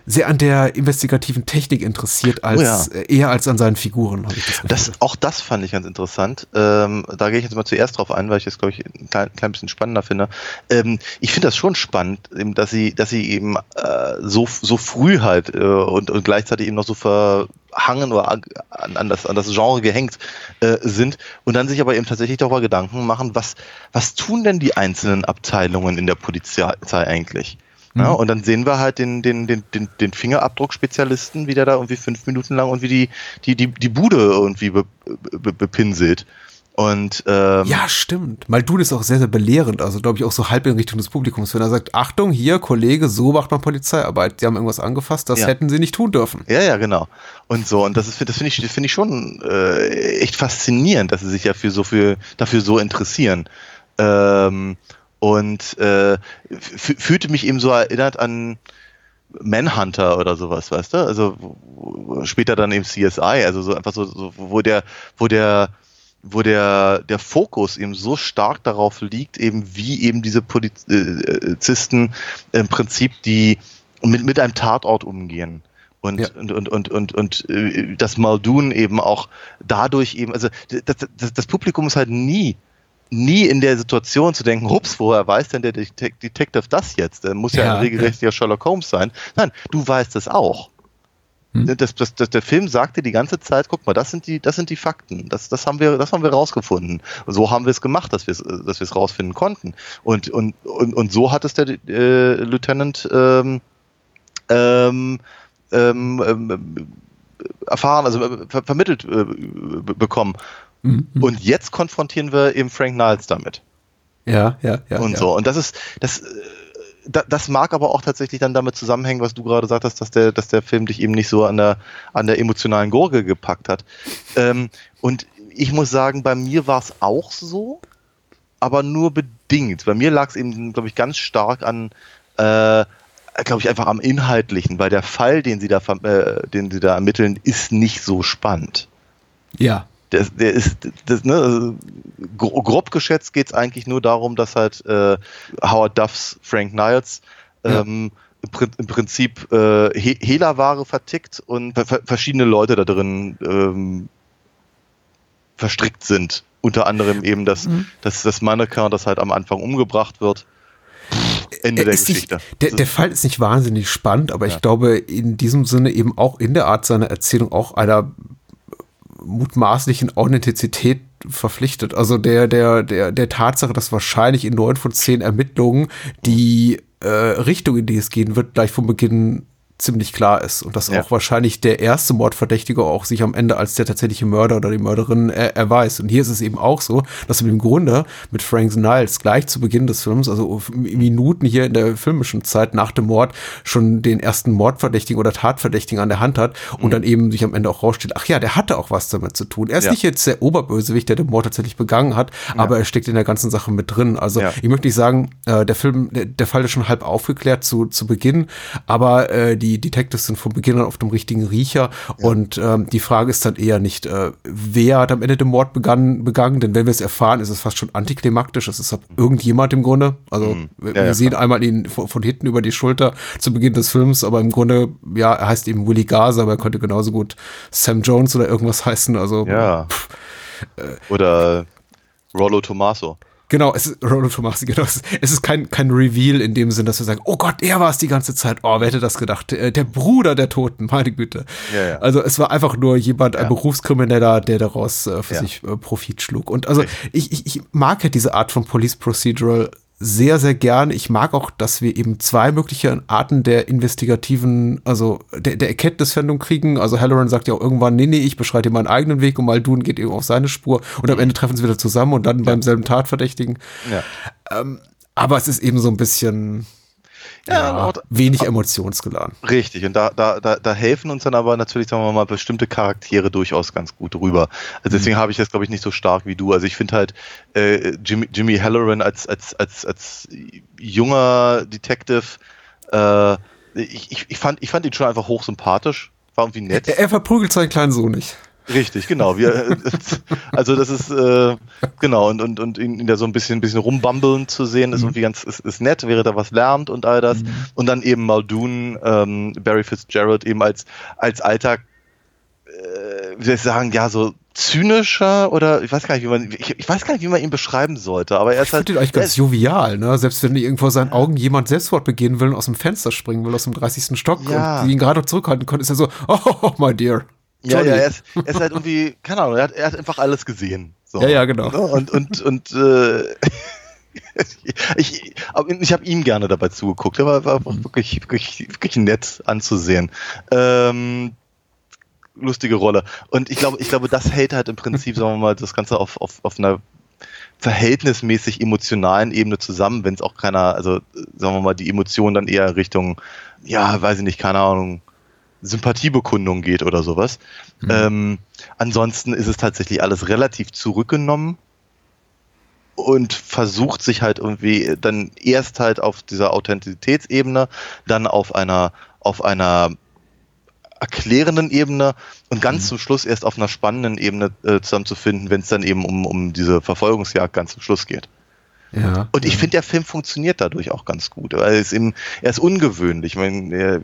sehr an der investigativen Technik interessiert, als Oh ja. äh, eher als an seinen Figuren, das. Das, auch das fand ich ganz interessant. Ähm, da gehe ich jetzt mal zuerst drauf ein, weil ich das, glaube ich, ein klein, klein bisschen spannender finde. Ähm, ich finde das schon spannend, eben, dass sie, dass sie eben äh, so, so früh halt äh, und, und gleichzeitig eben noch so verhangen oder an, an, das, an das Genre gehängt äh, sind und dann sich aber eben tatsächlich darüber Gedanken machen, was, was tun denn die einzelnen Abteilungen in der Polizei eigentlich? Ja, und dann sehen wir halt den, den, den, den, den Fingerabdruckspezialisten, wie der da irgendwie fünf Minuten lang irgendwie die, die, die, die Bude irgendwie be, be, bepinselt. Und ähm, Ja, stimmt. Maldun ist auch sehr, sehr belehrend, also glaube ich auch so halb in Richtung des Publikums, wenn er sagt, Achtung, hier, Kollege, so macht man Polizeiarbeit. Die haben irgendwas angefasst, das Ja. hätten sie nicht tun dürfen. Ja, ja, genau. Und so, und das ist, das finde ich, das finde ich schon äh, echt faszinierend, dass sie sich ja für so viel, dafür so interessieren. Ähm, und äh, fühlte mich eben so erinnert an Manhunter oder sowas, weißt du? Also später dann eben CSI, also so einfach so, so wo der, wo der wo der, der Fokus eben so stark darauf liegt, eben wie eben diese Polizisten im Prinzip die mit, mit einem Tatort umgehen. Und, Ja. und, und, und, und, und äh, das Muldoon eben auch dadurch eben, also das, das, das Publikum ist halt nie, nie in der Situation zu denken, hups, woher weiß denn der Detec- Detective das jetzt? Der muss ja, Ja, ein regelrechter Sherlock Holmes sein. Nein, du weißt es auch. Hm. Das, das, das, der Film sagte die ganze Zeit, guck mal, das sind die, das sind die Fakten. Das, das haben wir, das haben wir rausgefunden. Und so haben wir es gemacht, dass wir es, dass rausfinden konnten. Und, und, und, und so hat es der äh, Lieutenant ähm, ähm, ähm, ähm, erfahren, also äh, ver vermittelt äh, be- bekommen. Mhm. Und jetzt konfrontieren wir eben Frank Niles damit Ja, ja, ja. und ja. so. Und das ist, das, äh, da, das mag aber auch tatsächlich dann damit zusammenhängen, was du gerade sagtest, dass der, dass der Film dich eben nicht so an der, an der emotionalen Gurgel gepackt hat. Ähm, und ich muss sagen, bei mir war es auch so, aber nur bedingt. Bei mir lag es eben, glaube ich, ganz stark an, äh, glaube ich, einfach am Inhaltlichen, weil der Fall, den sie da, äh, den sie da ermitteln, ist nicht so spannend. ja. Der, der ist, das, ne, also, gro- grob geschätzt geht es eigentlich nur darum, dass halt äh, Howard Duffs Frank Niles Ja. ähm, im, Prin- im Prinzip äh, He Hehlerware vertickt und ver ver- verschiedene Leute da drin ähm, verstrickt sind. Unter anderem eben das, Mhm. das, das Mannequin, das halt am Anfang umgebracht wird. Ende Er der ist Geschichte. Nicht, der, der Fall ist nicht wahnsinnig spannend, aber Ja. ich glaube, in diesem Sinne eben auch in der Art seiner Erzählung auch einer mutmaßlichen Authentizität verpflichtet. Also der, der, der, der Tatsache, dass wahrscheinlich in neun von zehn Ermittlungen die äh, Richtung, in die es gehen wird, gleich von Beginn ziemlich klar ist und dass Ja. auch wahrscheinlich der erste Mordverdächtige auch sich am Ende als der tatsächliche Mörder oder die Mörderin er erweist. Und hier ist es eben auch so, dass im Grunde mit Frank Niles gleich zu Beginn des Films, also Minuten hier in der filmischen Zeit nach dem Mord, schon den ersten Mordverdächtigen oder Tatverdächtigen an der Hand hat und dann eben sich am Ende auch rausstellt, ach ja, der hatte auch was damit zu tun. Er ist Ja. nicht jetzt der Oberbösewicht, der den Mord tatsächlich begangen hat, aber er steckt in der ganzen Sache mit drin. Also Ja. ich möchte nicht sagen, äh, der Film, der, der Fall ist schon halb aufgeklärt zu, zu Beginn, aber äh, die Detectives sind von Beginn an auf dem richtigen Riecher und ähm, die Frage ist dann eher nicht, äh, wer hat am Ende den Mord begangen, begangen, denn wenn wir es erfahren, ist es fast schon antiklimaktisch. Es ist irgendjemand im Grunde. Also wir, Mhm. Ja, wir ja, sehen einmal ihn von, von hinten über die Schulter zu Beginn des Films, aber im Grunde, ja, er heißt eben Willie Gaza, aber er könnte genauso gut Sam Jones oder irgendwas heißen. Also Ja. Oder Rollo Tommaso. Genau, es ist Rollo Tomasi, genau. Es ist, es ist kein, kein Reveal in dem Sinn, dass wir sagen, oh Gott, er war es die ganze Zeit. Oh, wer hätte das gedacht? Der, der Bruder der Toten, meine Güte. Ja, ja. Also es war einfach nur jemand, ein Ja. Berufskrimineller, der daraus äh, für sich äh, Profit schlug. Und also ich, ich, ich mag ja diese Art von Police Procedural sehr, sehr gern. Ich mag auch, dass wir eben zwei mögliche Arten der investigativen, also der, der Erkenntnisfindung kriegen. Also Halloran sagt ja auch irgendwann, nee, nee, ich beschreite meinen eigenen Weg und Maldun geht eben auf seine Spur und am Ende treffen sie wieder zusammen und dann beim selben Tatverdächtigen. Ja. Aber es ist eben so ein bisschen Ja, ja, wenig emotionsgeladen. Richtig, und da, da, da, da helfen uns dann aber natürlich, sagen wir mal, bestimmte Charaktere durchaus ganz gut rüber. Also deswegen habe ich das, glaube ich, nicht so stark wie du. Also ich finde halt äh, Jimmy, Jimmy Halloran als, als, als, als junger Detective, äh, ich, ich, ich, fand, ich fand ihn schon einfach hochsympathisch, war irgendwie nett. Er, er verprügelt seinen kleinen Sohn nicht. Richtig, genau. Wir, also das ist äh, genau und und und ihn, ihn da so ein bisschen ein bisschen rumbambeln zu sehen ist irgendwie ganz ist, ist nett, wäre da was lernt und all das und dann eben Muldoon, ähm, Barry Fitzgerald eben als als alter äh, wie soll ich sagen, ja so zynischer oder ich weiß gar nicht, wie man ich, ich weiß gar nicht, wie man ihn beschreiben sollte, aber er Ich ist halt ihn eigentlich ganz jovial, ne? Selbst wenn irgendwo vor seinen Augen jemand Selbstmord begehen will und aus dem Fenster springen will, aus dem 30. Stock Ja. und die ihn gerade noch zurückhalten können, ist er so, oh, my dear. Ja, Johnny. ja, er ist, er ist halt irgendwie, keine Ahnung, er hat, er hat einfach alles gesehen. So. Ja, ja, genau. Ne? Und, und, und äh, ich, ich habe ihm gerne dabei zugeguckt. Er war, war Mhm. einfach wirklich, wirklich, wirklich nett anzusehen. Ähm, lustige Rolle. Und ich glaube, ich glaube, das hält halt im Prinzip, sagen wir mal, das Ganze auf, auf, auf einer verhältnismäßig emotionalen Ebene zusammen, wenn es auch keiner, also sagen wir mal, die Emotion dann eher Richtung, ja, weiß ich nicht, keine Ahnung, Sympathiebekundung geht oder sowas. Ähm, ansonsten ist es tatsächlich alles relativ zurückgenommen und versucht sich halt irgendwie dann erst halt auf dieser Authentizitätsebene, dann auf einer, auf einer erklärenden Ebene und ganz zum Schluss erst auf einer spannenden Ebene äh, zusammenzufinden, wenn es dann eben um, um diese Verfolgungsjagd ganz zum Schluss geht. Ja. Und ich finde, der Film funktioniert dadurch auch ganz gut. Weil es eben, er ist ungewöhnlich. Ich meine, er,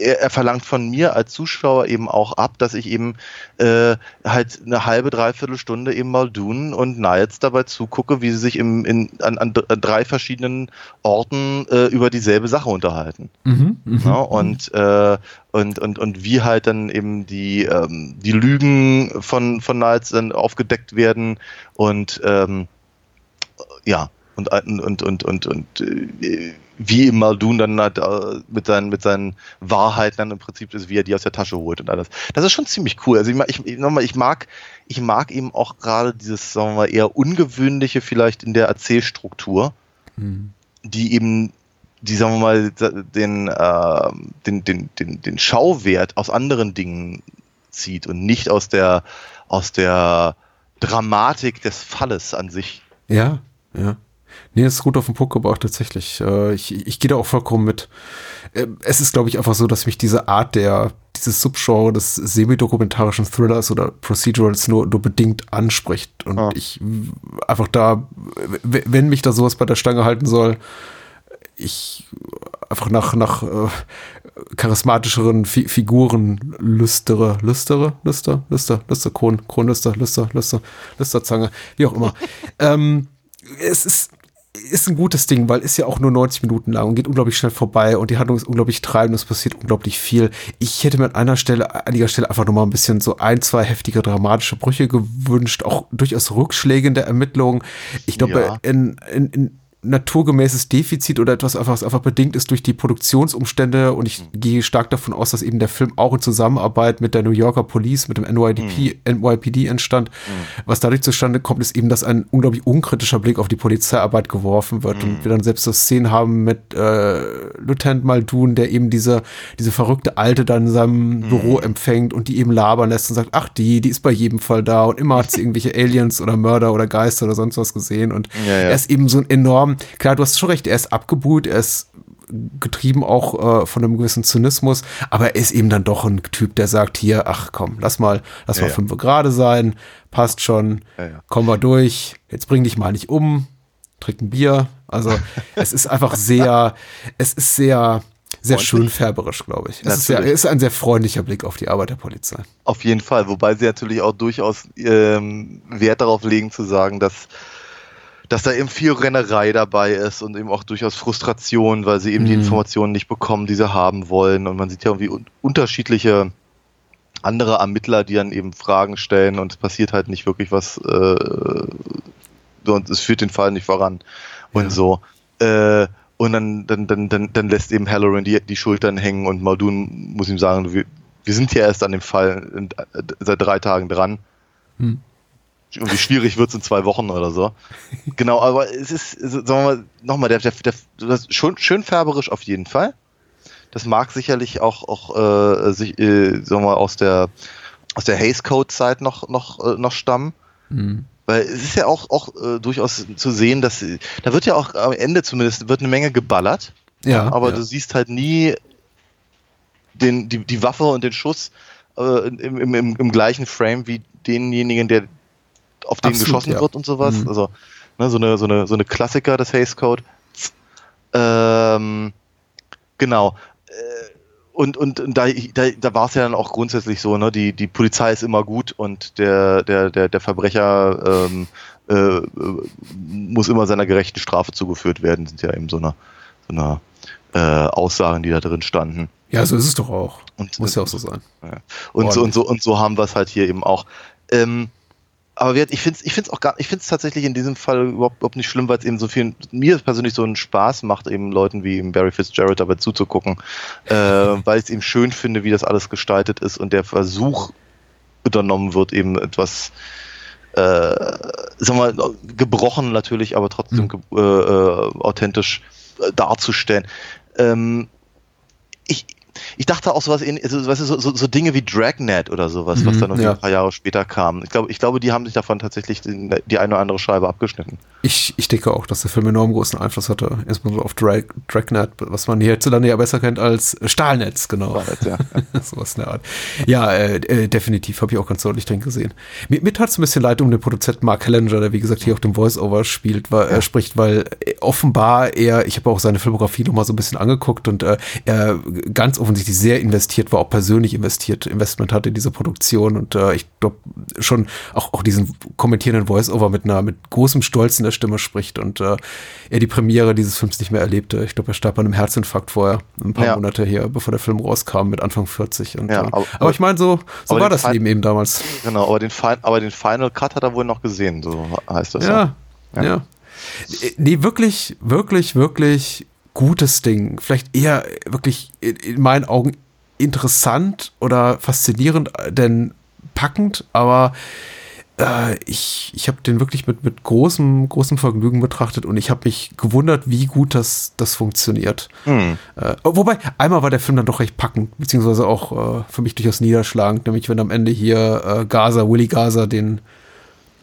er, er verlangt von mir als Zuschauer eben auch ab, dass ich eben äh, halt eine halbe, dreiviertel Stunde eben mal Dune und Niles dabei zugucke, wie sie sich im, in, an, an dr- drei verschiedenen Orten äh, über dieselbe Sache unterhalten. Mhm, mhm. Ja, und, äh, und, und, und wie halt dann eben die, ähm, die Lügen von, von Niles dann aufgedeckt werden und ähm, ja, und, und, und, und, und äh, wie Muldoon dann halt, äh, mit, seinen, mit seinen Wahrheiten dann im Prinzip ist, wie er die aus der Tasche holt und alles. Das ist schon ziemlich cool. Also ich, mag- ich, nochmal, ich mag, ich mag eben auch gerade dieses, sagen wir mal, eher ungewöhnliche vielleicht in der Erzählstruktur, die eben die, sagen wir mal, den, äh, den, den, den, den Schauwert aus anderen Dingen zieht und nicht aus der, aus der Dramatik des Falles an sich. Ja, ja. Nee, das ist gut auf den Punkt gebracht, tatsächlich. Äh, ich, ich gehe da auch vollkommen mit. Äh, Es ist, glaube ich, einfach so, dass mich diese Art der, dieses Subgenre des semi-dokumentarischen Thrillers oder Procedurals nur, nur bedingt anspricht. Und Ah. ich einfach da, wenn mich da sowas bei der Stange halten soll, ich einfach nach, nach äh, charismatischeren Fi Figuren lüstere, lüstere, lüster, lüster, lüster, Kron, Kronlüster, lüster, lüster, lüsterzange, wie auch immer. ähm, es ist, ist ein gutes Ding, weil ist ja auch nur 90 Minuten lang und geht unglaublich schnell vorbei und die Handlung ist unglaublich treibend, es passiert unglaublich viel. Ich hätte mir an einer Stelle, einiger Stelle einfach nochmal ein bisschen so ein, zwei heftige dramatische Brüche gewünscht, auch durchaus Rückschläge in der Ermittlung. Ich glaube, Ja. in, in, in naturgemäßes Defizit oder etwas was einfach bedingt ist durch die Produktionsumstände. Und ich gehe stark davon aus, dass eben der Film auch in Zusammenarbeit mit der New Yorker Police, mit dem NYDP, NYPD entstand. Was dadurch zustande kommt, ist eben, dass ein unglaublich unkritischer Blick auf die Polizeiarbeit geworfen wird. Und wir dann selbst so Szenen haben mit äh, Lieutenant Muldoon, der eben diese, diese verrückte Alte dann in seinem Büro empfängt und die eben labern lässt und sagt, ach die, die ist bei jedem Fall da. Und immer hat sie irgendwelche Aliens oder Mörder oder Geister oder sonst was gesehen. Und Ja, ja. er ist eben so ein enorm, klar, du hast schon recht, er ist abgebrüht, er ist getrieben auch äh, von einem gewissen Zynismus, aber er ist eben dann doch ein Typ, der sagt hier, ach komm, lass mal, lass Ja, mal ja. fünf gerade sein, passt schon, Ja, ja. kommen wir durch, jetzt bring dich mal nicht um, trink ein Bier. Also es ist einfach sehr, es ist sehr, sehr Freundlich. schön färberisch, glaube ich. Es ist, sehr, ist ein sehr freundlicher Blick auf die Arbeit der Polizei. Auf jeden Fall, wobei sie natürlich auch durchaus ähm, Wert darauf legen zu sagen, dass, dass da eben viel Rennerei dabei ist und eben auch durchaus Frustration, weil sie eben die Mhm. Informationen nicht bekommen, die sie haben wollen. Und man sieht ja irgendwie un unterschiedliche andere Ermittler, die dann eben Fragen stellen und es passiert halt nicht wirklich was äh, und es führt den Fall nicht voran und Ja. so. Äh, und dann, dann, dann, dann, dann lässt eben Halloran die, die Schultern hängen und Muldoon muss ihm sagen, wir, wir sind ja erst an dem Fall äh, seit drei Tagen dran. Hm. Und wie schwierig wird es in zwei Wochen oder so. genau, aber es ist, ist- sagen wir mal, nochmal, der, der, der, das ist schon, schön färberisch auf jeden Fall. Das mag sicherlich auch, auch äh, sich, äh, sagen wir mal, aus der, aus der Haze Code Zeit noch, noch, äh, noch stammen. Mhm. Weil es ist ja auch, auch äh, durchaus zu sehen, dass da wird ja auch am Ende zumindest wird eine Menge geballert, Ja, aber ja. du siehst halt nie den, die, die Waffe und den Schuss äh, im, im, im, im gleichen Frame wie denjenigen, der auf den Absolut, geschossen ja. wird und sowas. Mhm. Also ne, so, eine, so, eine, so eine Klassiker des Haze Code. Ähm, genau. Äh, Und, und, und da, da, da war es ja dann auch grundsätzlich so, ne, die, die Polizei ist immer gut und der, der, der, der Verbrecher ähm, äh, äh, muss immer seiner gerechten Strafe zugeführt werden, sind ja eben so eine, so eine äh, Aussagen, die da drin standen. ja, so ist es doch auch. Und, Muss ja auch so sein. ja. Und, so, und, so, und so haben wir es halt hier eben auch. Ähm, aber ich finde es ich find's auch gar, ich finde es tatsächlich in diesem Fall überhaupt, überhaupt nicht schlimm, weil es eben so viel, mir persönlich so einen Spaß macht, eben Leuten wie Barry Fitzgerald dabei zuzugucken, äh, weil ich es eben schön finde, wie das alles gestaltet ist und der Versuch unternommen wird, eben etwas, äh, sagen wir mal, gebrochen natürlich, aber trotzdem ge äh, äh, authentisch äh, darzustellen. Ähm, ich, ich dachte auch sowas, in, also, weißt du, so, so, so Dinge wie Dragnet oder sowas, was Mhm, dann noch ja. ein paar Jahre später kam. Ich glaube, ich glaube, die haben sich davon tatsächlich die, eine oder andere Scheibe abgeschnitten. Ich, ich denke auch, dass der Film enorm großen Einfluss hatte, insbesondere auf Drag, Dragnet, was man hierzulande ja besser kennt als Stahlnetz, genau. Jetzt, ja. Sowas in der Art. Ja, äh, äh, definitiv, habe ich auch ganz deutlich drin gesehen. Mir, mir tat es ein bisschen leid um den Produzenten Mark Hellinger, der wie gesagt hier auf dem Voice-Over spielt, weil, äh, spricht, weil äh, offenbar er, ich habe auch seine Filmografie noch mal so ein bisschen angeguckt und äh, er ganz offensichtlich sehr investiert war, auch persönlich investiert, Investment hatte in diese Produktion und äh, ich glaube schon auch, auch diesen kommentierenden Voice-Over mit einer, mit großem Stolz in der Stimme spricht und äh, er die Premiere dieses Films nicht mehr erlebte. Ich glaube, er starb an einem Herzinfarkt vorher, ein paar Ja. Monate her, bevor der Film rauskam, mit Anfang 40. Und, Ja, äh, aber- aber, ich meine, so, so aber war das Fall- Leben eben damals. Genau, aber den, Fi- aber den Final Cut hat er wohl noch gesehen, so heißt das. Ja, Ja. ja. Nee, wirklich, wirklich, wirklich gutes Ding. Vielleicht eher wirklich in, in meinen Augen interessant oder faszinierend, äh, denn packend, aber äh, ich, ich habe den wirklich mit, mit großem, großem Vergnügen betrachtet und ich habe mich gewundert, wie gut das, das funktioniert. Hm. Äh, wobei, einmal war der Film dann doch recht packend, beziehungsweise auch äh, für mich durchaus niederschlagend, nämlich wenn am Ende hier äh, Gaza, Willy Gaza, den,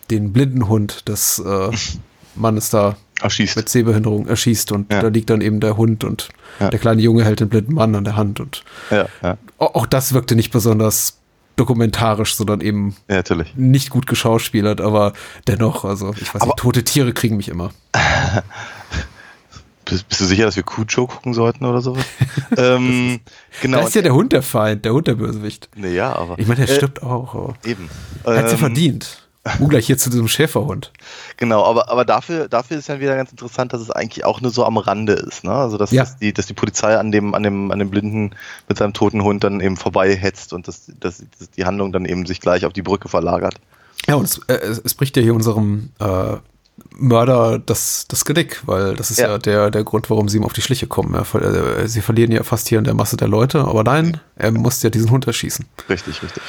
den blinden Hund des äh, Mannes da Erschießt. mit Sehbehinderung erschießt und Ja. da liegt dann eben der Hund und Ja. der kleine Junge hält den blinden Mann an der Hand und Ja, ja, auch, das wirkte nicht besonders dokumentarisch, sondern eben ja, nicht gut geschauspielert, aber dennoch, also ich weiß Aber- nicht, tote Tiere kriegen mich immer. Bist, bist du sicher, dass wir Cujo gucken sollten oder sowas? ähm, genau. Da ist ja der Hund der Feind, der Hund der Bösewicht. nee, ja, aber. Ich meine, der äh, stirbt auch, aber Eben. er hat ja Ähm, verdient. Ungleich hier zu diesem Schäferhund. Genau, aber, aber dafür, dafür ist ja wieder ganz interessant, dass es eigentlich auch nur so am Rande ist. Ne? Also dass, Ja. dass, die, dass die Polizei an dem, an, dem, an dem Blinden mit seinem toten Hund dann eben vorbeihetzt und dass, dass, dass die Handlung dann eben sich gleich auf die Brücke verlagert. Ja, und es, äh, es, bricht ja hier unserem äh, Mörder das, das Genick, weil das ist ja, Ja. der, der Grund, warum sie ihm auf die Schliche kommen. Ja, äh, sie verlieren ja fast hier in der Masse der Leute, aber nein, er muss ja diesen Hund erschießen. Richtig, richtig.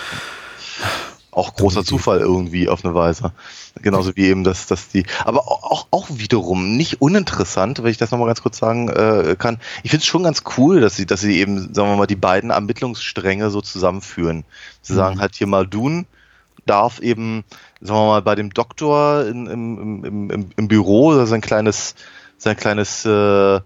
Auch großer Zufall irgendwie auf eine Weise. Genauso wie eben, dass, dass die, aber auch, auch, wiederum nicht uninteressant, wenn ich das nochmal ganz kurz sagen äh, kann. Ich finde es schon ganz cool, dass sie, dass sie eben, sagen wir mal, die beiden Ermittlungsstränge so zusammenführen. Sie sagen halt hier mal Dune darf eben, sagen wir mal, bei dem Doktor in, im, im, im, im Büro sein kleines, sein kleines äh,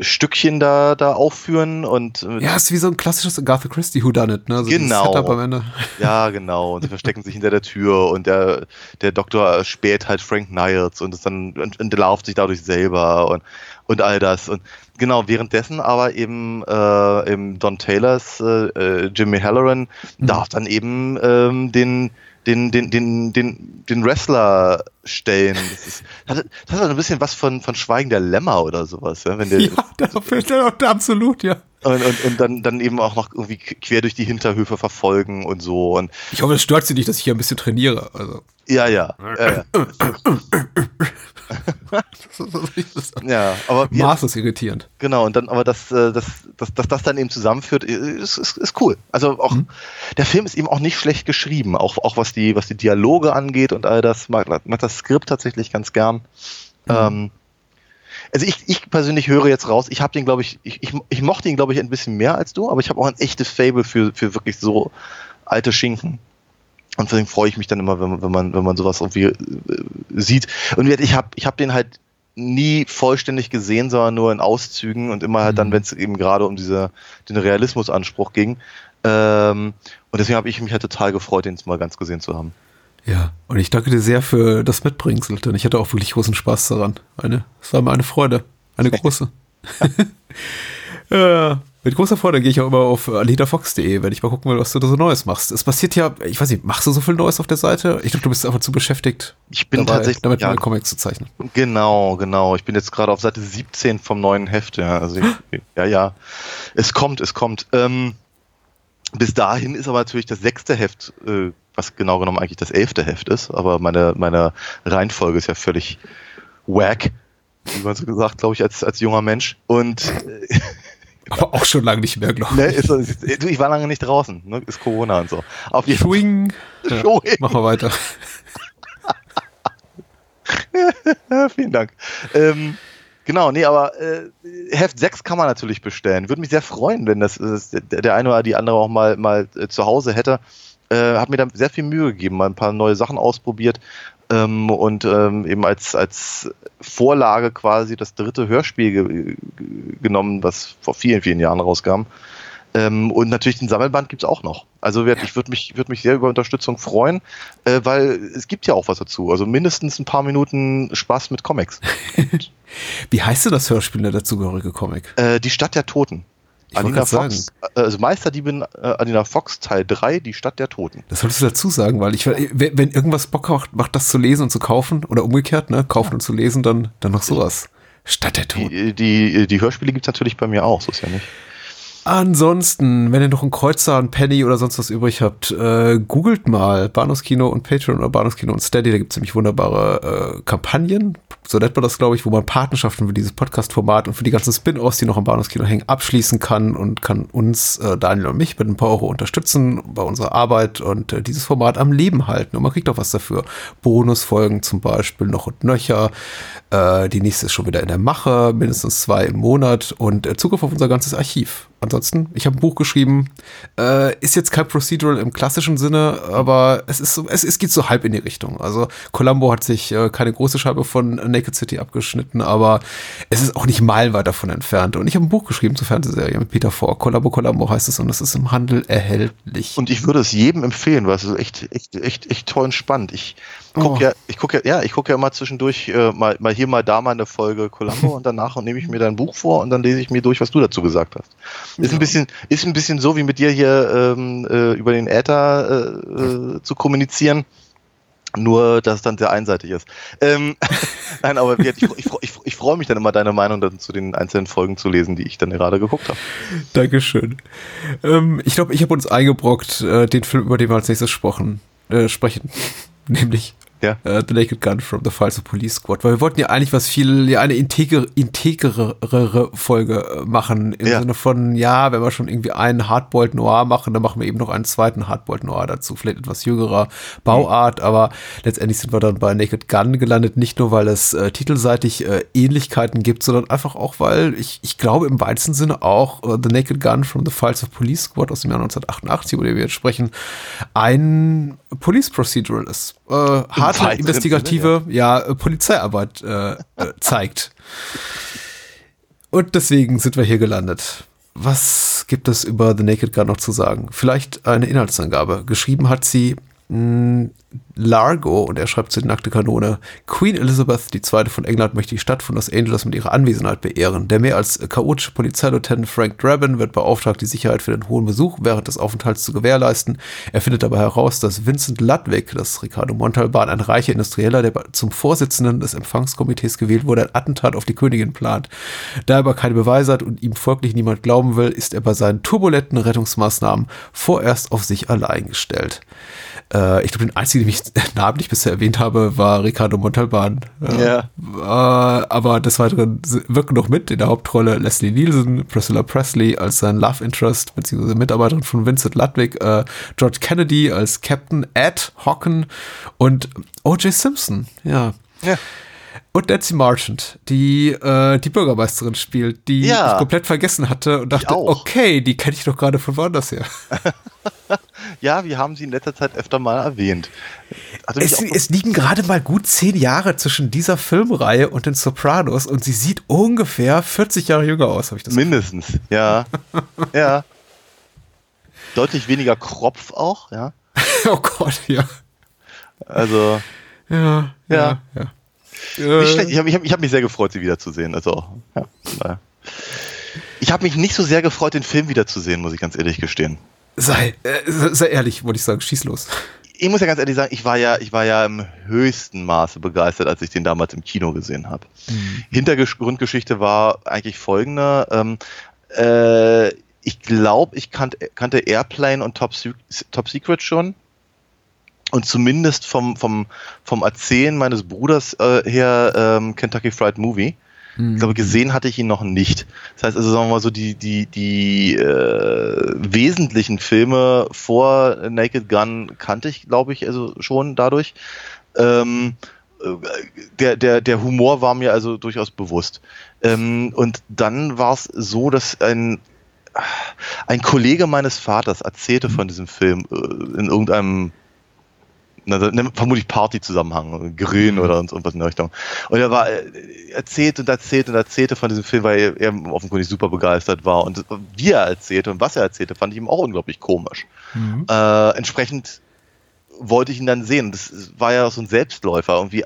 Stückchen da, da aufführen und äh, Ja, ist wie so ein klassisches Agatha Christie Whodunit, ne? So Genau. Setup am Ende. Ja, genau. Und sie verstecken sich hinter der Tür und der, der Doktor späht halt Frank Niles und es dann und, entlarvt sich dadurch selber und, und all das. Und genau, währenddessen aber eben, äh, eben Don Taylors äh, äh, Jimmy Halloran darf dann eben ähm, den den, den, den, den, den Wrestler stellen. Das, ist, das, hat, das hat ein bisschen was von, von Schweigen der Lämmer oder sowas. Ja? Wenn der, Ja, dafür, der, absolut, ja. und, und, und dann, dann eben auch noch irgendwie quer durch die Hinterhöfe verfolgen und so. Und Ich hoffe, es stört sie nicht, dass ich hier ein bisschen trainiere. Also, ja, ja. ja, ja. Ja, aber ja, maßlos irritierend. genau, und dann, aber das, äh, das, das, dass das dann eben zusammenführt, ist, ist, ist cool. Also auch der Film ist eben auch nicht schlecht geschrieben, auch, auch was die, was die Dialoge angeht und all das, mag, mag das Skript tatsächlich ganz gern. Ähm, also ich, ich persönlich höre jetzt raus, ich habe den, glaube ich, ich, ich, ich mochte ihn, glaube ich, ein bisschen mehr als du, aber ich habe auch ein echtes Fable für, für wirklich so alte Schinken. Und deswegen freue ich mich dann immer, wenn, man- wenn man, wenn man sowas irgendwie äh, sieht. Und ich habe ich hab den halt nie vollständig gesehen, sondern nur in Auszügen und immer halt dann, wenn es eben gerade um diese, den Realismusanspruch ging. Ähm, und deswegen habe ich mich halt total gefreut, den mal ganz gesehen zu haben. Ja, und ich danke dir sehr für das Mitbringsel, denn ich hatte auch wirklich großen Spaß daran. Eine, es war mir eine Freude, eine große. ja, mit großer Freude gehe ich auch immer auf alitafox.de, wenn ich mal gucken will, was du da so Neues machst. Es passiert ja, ich weiß nicht, machst du so viel Neues auf der Seite? Ich glaube, du bist einfach zu beschäftigt, Ich bin dabei, tatsächlich, damit ja, Comics zu zeichnen. Genau, genau. Ich bin jetzt gerade auf Seite 17 vom neuen Heft. Ja, also ich, ja, ja. Es kommt, es kommt. Ähm, bis dahin ist aber natürlich das sechste Heft, äh, was genau genommen eigentlich das elfte Heft ist. Aber meine, meine Reihenfolge ist ja völlig wack, wie man so gesagt, glaube ich, als, als junger Mensch. Und äh, Aber auch schon lange nicht mehr, glaube ne, ist, ist, du, ich war lange nicht draußen, ne, ist Corona und so. Auf ich. jeden. Schwing. Ja, machen wir weiter. Vielen Dank. Ähm, genau, nee, aber äh, Heft 6 kann man natürlich bestellen. Würde mich sehr freuen, wenn das, das der der eine oder die andere auch mal, mal äh, zu Hause hätte. Äh, hat mir dann sehr viel Mühe gegeben, mal ein paar neue Sachen ausprobiert ähm, und ähm, eben als, als Vorlage quasi das dritte Hörspiel ge ge- genommen, was vor vielen, vielen Jahren rauskam. Ähm, und natürlich den Sammelband gibt's auch noch. Also ich würde mich, würd mich sehr über Unterstützung freuen, äh, weil es gibt ja auch was dazu. Also mindestens ein paar Minuten Spaß mit Comics. Wie heißt denn das Hörspiel, der dazugehörige Comic? Äh, die Stadt der Toten. Ich grad Fox, äh, also Meisterdiebin äh, Alina Fox Teil 3, die Stadt der Toten. Das solltest du dazu sagen, weil ich, wenn wenn irgendwas Bock macht, macht das zu lesen und zu kaufen oder umgekehrt, ne, kaufen und zu lesen, dann, dann noch sowas. Stadt der Toten. Die, die, die Hörspiele gibt's natürlich bei mir auch, so ist ja nicht. Ansonsten, wenn ihr noch einen Kreuzer, einen Penny oder sonst was übrig habt, äh, googelt mal Bahnhofskino und Patreon oder Bahnhofskino und Steady, da gibt's ziemlich wunderbare äh, Kampagnen, so nennt man das, glaube ich, wo man Partnerschaften für dieses Podcast-Format und für die ganzen Spin-Offs, die noch im Bahnhofskino hängen, abschließen kann und kann uns, äh, Daniel und mich, mit ein paar Euro unterstützen bei unserer Arbeit und äh, dieses Format am Leben halten. Und man kriegt auch was dafür. Bonusfolgen zum Beispiel noch und nöcher. Äh, die nächste ist schon wieder in der Mache, mindestens zwei im Monat und äh, Zugriff auf unser ganzes Archiv. Ansonsten, ich habe ein Buch geschrieben, äh, ist jetzt kein Procedural im klassischen Sinne, aber es ist so, es, es geht so halb in die Richtung. Also Columbo hat sich äh, keine große Scheibe von Naked City abgeschnitten, aber es ist auch nicht meilenweit davon entfernt. Und ich habe ein Buch geschrieben zur Fernsehserie mit Peter Falk. Columbo Columbo heißt es und es ist im Handel erhältlich. Und ich würde es jedem empfehlen, weil es ist echt, echt, echt, echt toll und spannend. Ich guck Oh. ja, ich gucke ja, ja, ich gucke ja immer zwischendurch äh, mal, mal hier, mal da mal eine Folge Columbo und danach nehme ich mir dein Buch vor und dann lese ich mir durch, was du dazu gesagt hast. Ist ein bisschen, ist ein bisschen so wie mit dir hier ähm, äh, über den Äther äh, äh, zu kommunizieren. Nur, dass es dann sehr einseitig ist. Ähm, Nein, aber ich, ich, ich, ich, ich freue mich dann immer, deine Meinung dann zu den einzelnen Folgen zu lesen, die ich dann gerade geguckt habe. Dankeschön. Ähm, ich glaube, ich habe uns eingebrockt, äh, den Film, über den wir als nächstes sprechen, äh, sprechen. Nämlich Ja. äh, The Naked Gun from the Files of Police Squad, weil wir wollten ja eigentlich was viel, ja, eine integere, integrere Folge äh, machen, im Ja. Sinne von, ja, wenn wir schon irgendwie einen Hardboiled Noir machen, dann machen wir eben noch einen zweiten Hardboiled Noir dazu, vielleicht etwas jüngerer Bauart, aber letztendlich sind wir dann bei Naked Gun gelandet, nicht nur, weil es äh, titelseitig äh, Ähnlichkeiten gibt, sondern einfach auch, weil ich, ich glaube im weitesten Sinne auch äh, The Naked Gun from the Files of Police Squad aus dem Jahr 1988, über den wir jetzt sprechen, ein Police Procedural ist. Äh, harte weiteren investigative ja. äh, Polizeiarbeit äh, äh, zeigt. Und deswegen sind wir hier gelandet. Was gibt es über The Naked Gun noch zu sagen? Vielleicht eine Inhaltsangabe. Geschrieben hat sie Largo, und er schreibt zu den Nackte Kanone, Queen Elizabeth II. von England möchte die Stadt von Los Angeles mit ihrer Anwesenheit beehren. Der mehr als chaotische Polizeilieutenant Frank Drabin wird beauftragt, die Sicherheit für den hohen Besuch während des Aufenthalts zu gewährleisten. Er findet dabei heraus, dass Vincent Ludwig, das Ricardo Montalban, ein reicher Industrieller, der zum Vorsitzenden des Empfangskomitees gewählt wurde, ein Attentat auf die Königin plant. Da er aber keine Beweise hat und ihm folglich niemand glauben will, ist er bei seinen turbulenten Rettungsmaßnahmen vorerst auf sich allein gestellt. Äh, ich glaube, den einzigen, den ich namentlich bisher erwähnt habe, war Ricardo Montalban. Äh, Ja. äh, aber des Weiteren wirken noch mit in der Hauptrolle Leslie Nielsen, Priscilla Presley als sein Love Interest beziehungsweise Mitarbeiterin von Vincent Ludwig, äh, George Kennedy als Captain Ed Hocken und O.J. Simpson. Ja. Ja. Und Nancy Marchant, die äh, die Bürgermeisterin spielt, die Ja. ich komplett vergessen hatte und dachte, okay, die kenne ich doch gerade von woanders her. Ja, wir haben sie in letzter Zeit öfter mal erwähnt. Mich Es, es liegen gerade mal gut zehn Jahre zwischen dieser Filmreihe und den Sopranos und sie sieht ungefähr 40 Jahre jünger aus, habe ich das mindestens, ja. ja. Deutlich weniger Kropf auch, ja. Oh Gott, ja. Also, Ja, ja, Ja. ja. Nicht schlecht. Äh, Ich habe ich hab, ich hab mich sehr gefreut, sie wiederzusehen. Also, ja, daher. Ich habe mich nicht so sehr gefreut, den Film wiederzusehen, muss ich ganz ehrlich gestehen. sei, äh, sei ehrlich, wollte ich sagen, schieß los. Ich muss ja ganz ehrlich sagen, ich war ja, ich war ja im höchsten Maße begeistert, als ich den damals im Kino gesehen habe. Hintergrundgeschichte war eigentlich folgende. Ähm, äh, ich glaube, ich kannte, kannte Airplane und Top, Top Secret schon. Und zumindest vom, vom, vom Erzählen meines Bruders äh, her ähm, Kentucky Fried Movie. Ich glaube, gesehen hatte ich ihn noch nicht. Das heißt also, sagen wir mal so, die, die, die äh, wesentlichen Filme vor Naked Gun kannte ich, glaube ich, also schon dadurch. Ähm, äh, der, der, der Humor war mir also durchaus bewusst. Ähm, und dann war es so, dass ein, ein Kollege meines Vaters erzählte von diesem Film äh, in irgendeinem vermutlich Party-Zusammenhang, Grillen oder und irgendwas in der Richtung. Und er war äh, erzählt und erzählt und erzählte von diesem Film, weil er, offenkundig super begeistert war. Und wie er erzählte und was er erzählte, fand ich ihm auch unglaublich komisch. Äh, entsprechend wollte ich ihn dann sehen. Das war ja so ein Selbstläufer. Irgendwie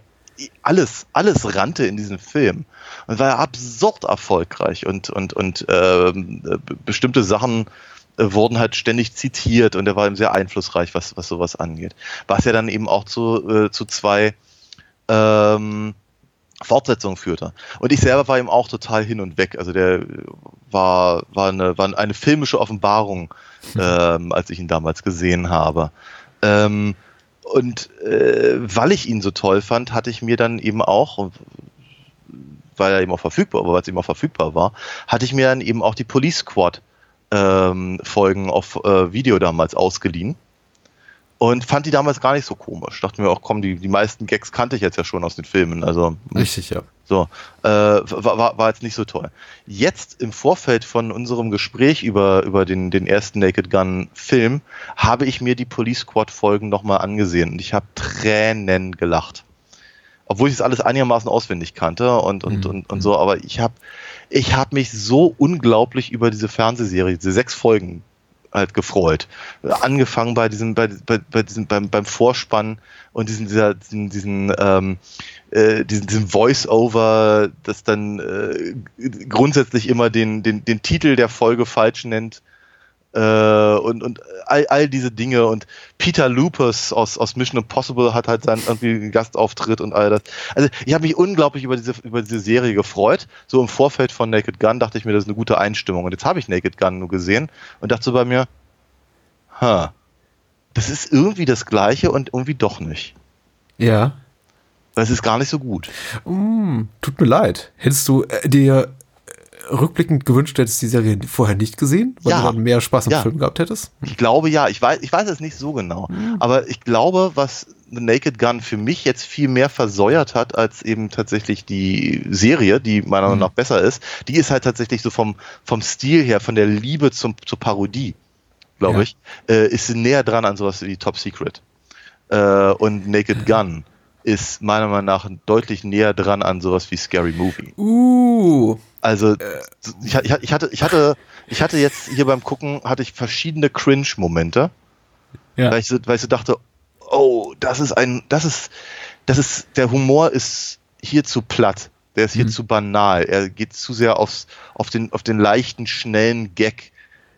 alles, alles rannte in diesem Film. Und war ja absurd erfolgreich und, und, und ähm, äh, bestimmte Sachen wurden halt ständig zitiert und er war eben sehr einflussreich, was, was sowas angeht. Was ja dann eben auch zu, äh, zu zwei ähm, Fortsetzungen führte. Und ich selber war ihm auch total hin und weg. Also der war, war, eine, war eine filmische Offenbarung, ähm, als ich ihn damals gesehen habe. Ähm, und äh, weil ich ihn so toll fand, hatte ich mir dann eben auch, weil er eben auch verfügbar war, weil es eben auch verfügbar war, hatte ich mir dann eben auch die Police Squad ähm, Folgen auf äh, Video damals ausgeliehen. Und fand die damals gar nicht so komisch. Dachte mir auch, komm, die, die meisten Gags kannte ich jetzt ja schon aus den Filmen. Also Richtig, ja. so, äh, war, war, war jetzt nicht so toll. Jetzt im Vorfeld von unserem Gespräch über, über den, den ersten Naked Gun Film habe ich mir die Police Squad Folgen nochmal angesehen und ich habe Tränen gelacht. Obwohl ich das alles einigermaßen auswendig kannte und, und, Mhm. und, und so, aber ich habe ich hab mich so unglaublich über diese Fernsehserie, diese sechs Folgen halt gefreut. Angefangen bei diesem, bei, bei, bei diesem, beim, beim Vorspann und diesen, dieser, diesen, diesen ähm, äh, diesen, diesen Voice-Over, das dann äh, grundsätzlich immer den, den, den Titel der Folge falsch nennt. Äh, und und all, all diese Dinge und Peter Lupus aus, aus Mission Impossible hat halt seinen irgendwie Gastauftritt und all das. Also ich habe mich unglaublich über diese, über diese Serie gefreut. So im Vorfeld von Naked Gun dachte ich mir, das ist eine gute Einstimmung. Und jetzt habe ich Naked Gun nur gesehen und dachte so bei mir, ha, das ist irgendwie das Gleiche und irgendwie doch nicht. Ja. Das ist gar nicht so gut. Mm, tut mir leid. Hättest du äh, dir rückblickend gewünscht, hättest du die Serie vorher nicht gesehen, weil Ja. du dann mehr Spaß am Ja. Film gehabt hättest? Ich glaube ja, ich weiß, ich weiß es nicht so genau, aber ich glaube, was The Naked Gun für mich jetzt viel mehr versäuert hat als eben tatsächlich die Serie, die meiner Meinung nach besser ist, die ist halt tatsächlich so vom, vom Stil her, von der Liebe zum, zur Parodie, glaube Ja. ich, äh, ist näher dran an sowas wie Top Secret. Äh, und Naked Gun ist meiner Meinung nach deutlich näher dran an sowas wie Scary Movie. Uh. Also ich, ich, ich hatte, ich hatte, ich hatte jetzt hier beim Gucken hatte ich verschiedene Cringe-Momente, Ja. weil ich so, weil ich so dachte, oh, das ist ein, das ist, das ist, der Humor ist hier zu platt, der ist hier Mhm. zu banal, er geht zu sehr aufs, auf den, auf den leichten, schnellen Gag,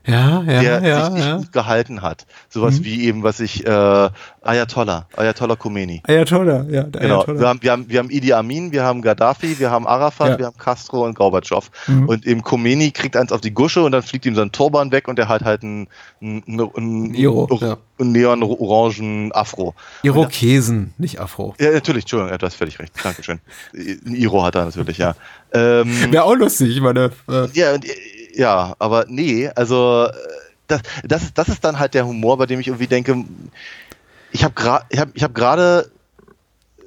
Ja, ja, der ja, sich nicht ja. gut gehalten hat. Sowas Mhm. wie eben, was ich, äh, Ayatollah, Ayatollah Khomeini. Ayatollah, ja, Genau. Ayatollah. Wir haben, wir, haben, wir haben Idi Amin, wir haben Gaddafi, wir haben Arafat, Ja. wir haben Castro und Gorbatschow. Mhm. Und eben Khomeini kriegt eins auf die Gusche und dann fliegt ihm sein Turban weg und er hat halt einen, einen, einen, Iro, ja. einen neon-orangen Afro. Irokesen, nicht Afro. Ja, natürlich, Entschuldigung, ja, du hast völlig recht. Dankeschön. Ein Iro hat er natürlich, ja. Ähm, Wäre auch lustig, ich meine. Äh, ja, und, äh, ja, aber nee, also äh, das, das, ist, das ist dann halt der Humor, bei dem ich irgendwie denke, ich habe gerade ich hab, ich hab gerade äh,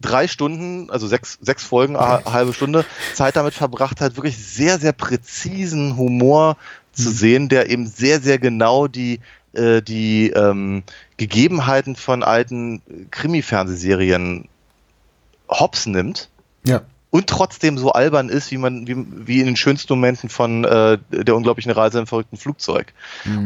drei Stunden, also sechs, sechs Folgen, eine halbe Stunde Zeit damit verbracht, halt wirklich sehr, sehr präzisen Humor zu sehen, der eben sehr, sehr genau die, äh, die ähm, Gegebenheiten von alten Krimi-Fernsehserien hops nimmt. Ja. Und trotzdem so albern ist, wie man, wie, wie in den schönsten Momenten von äh, der unglaublichen Reise im verrückten Flugzeug.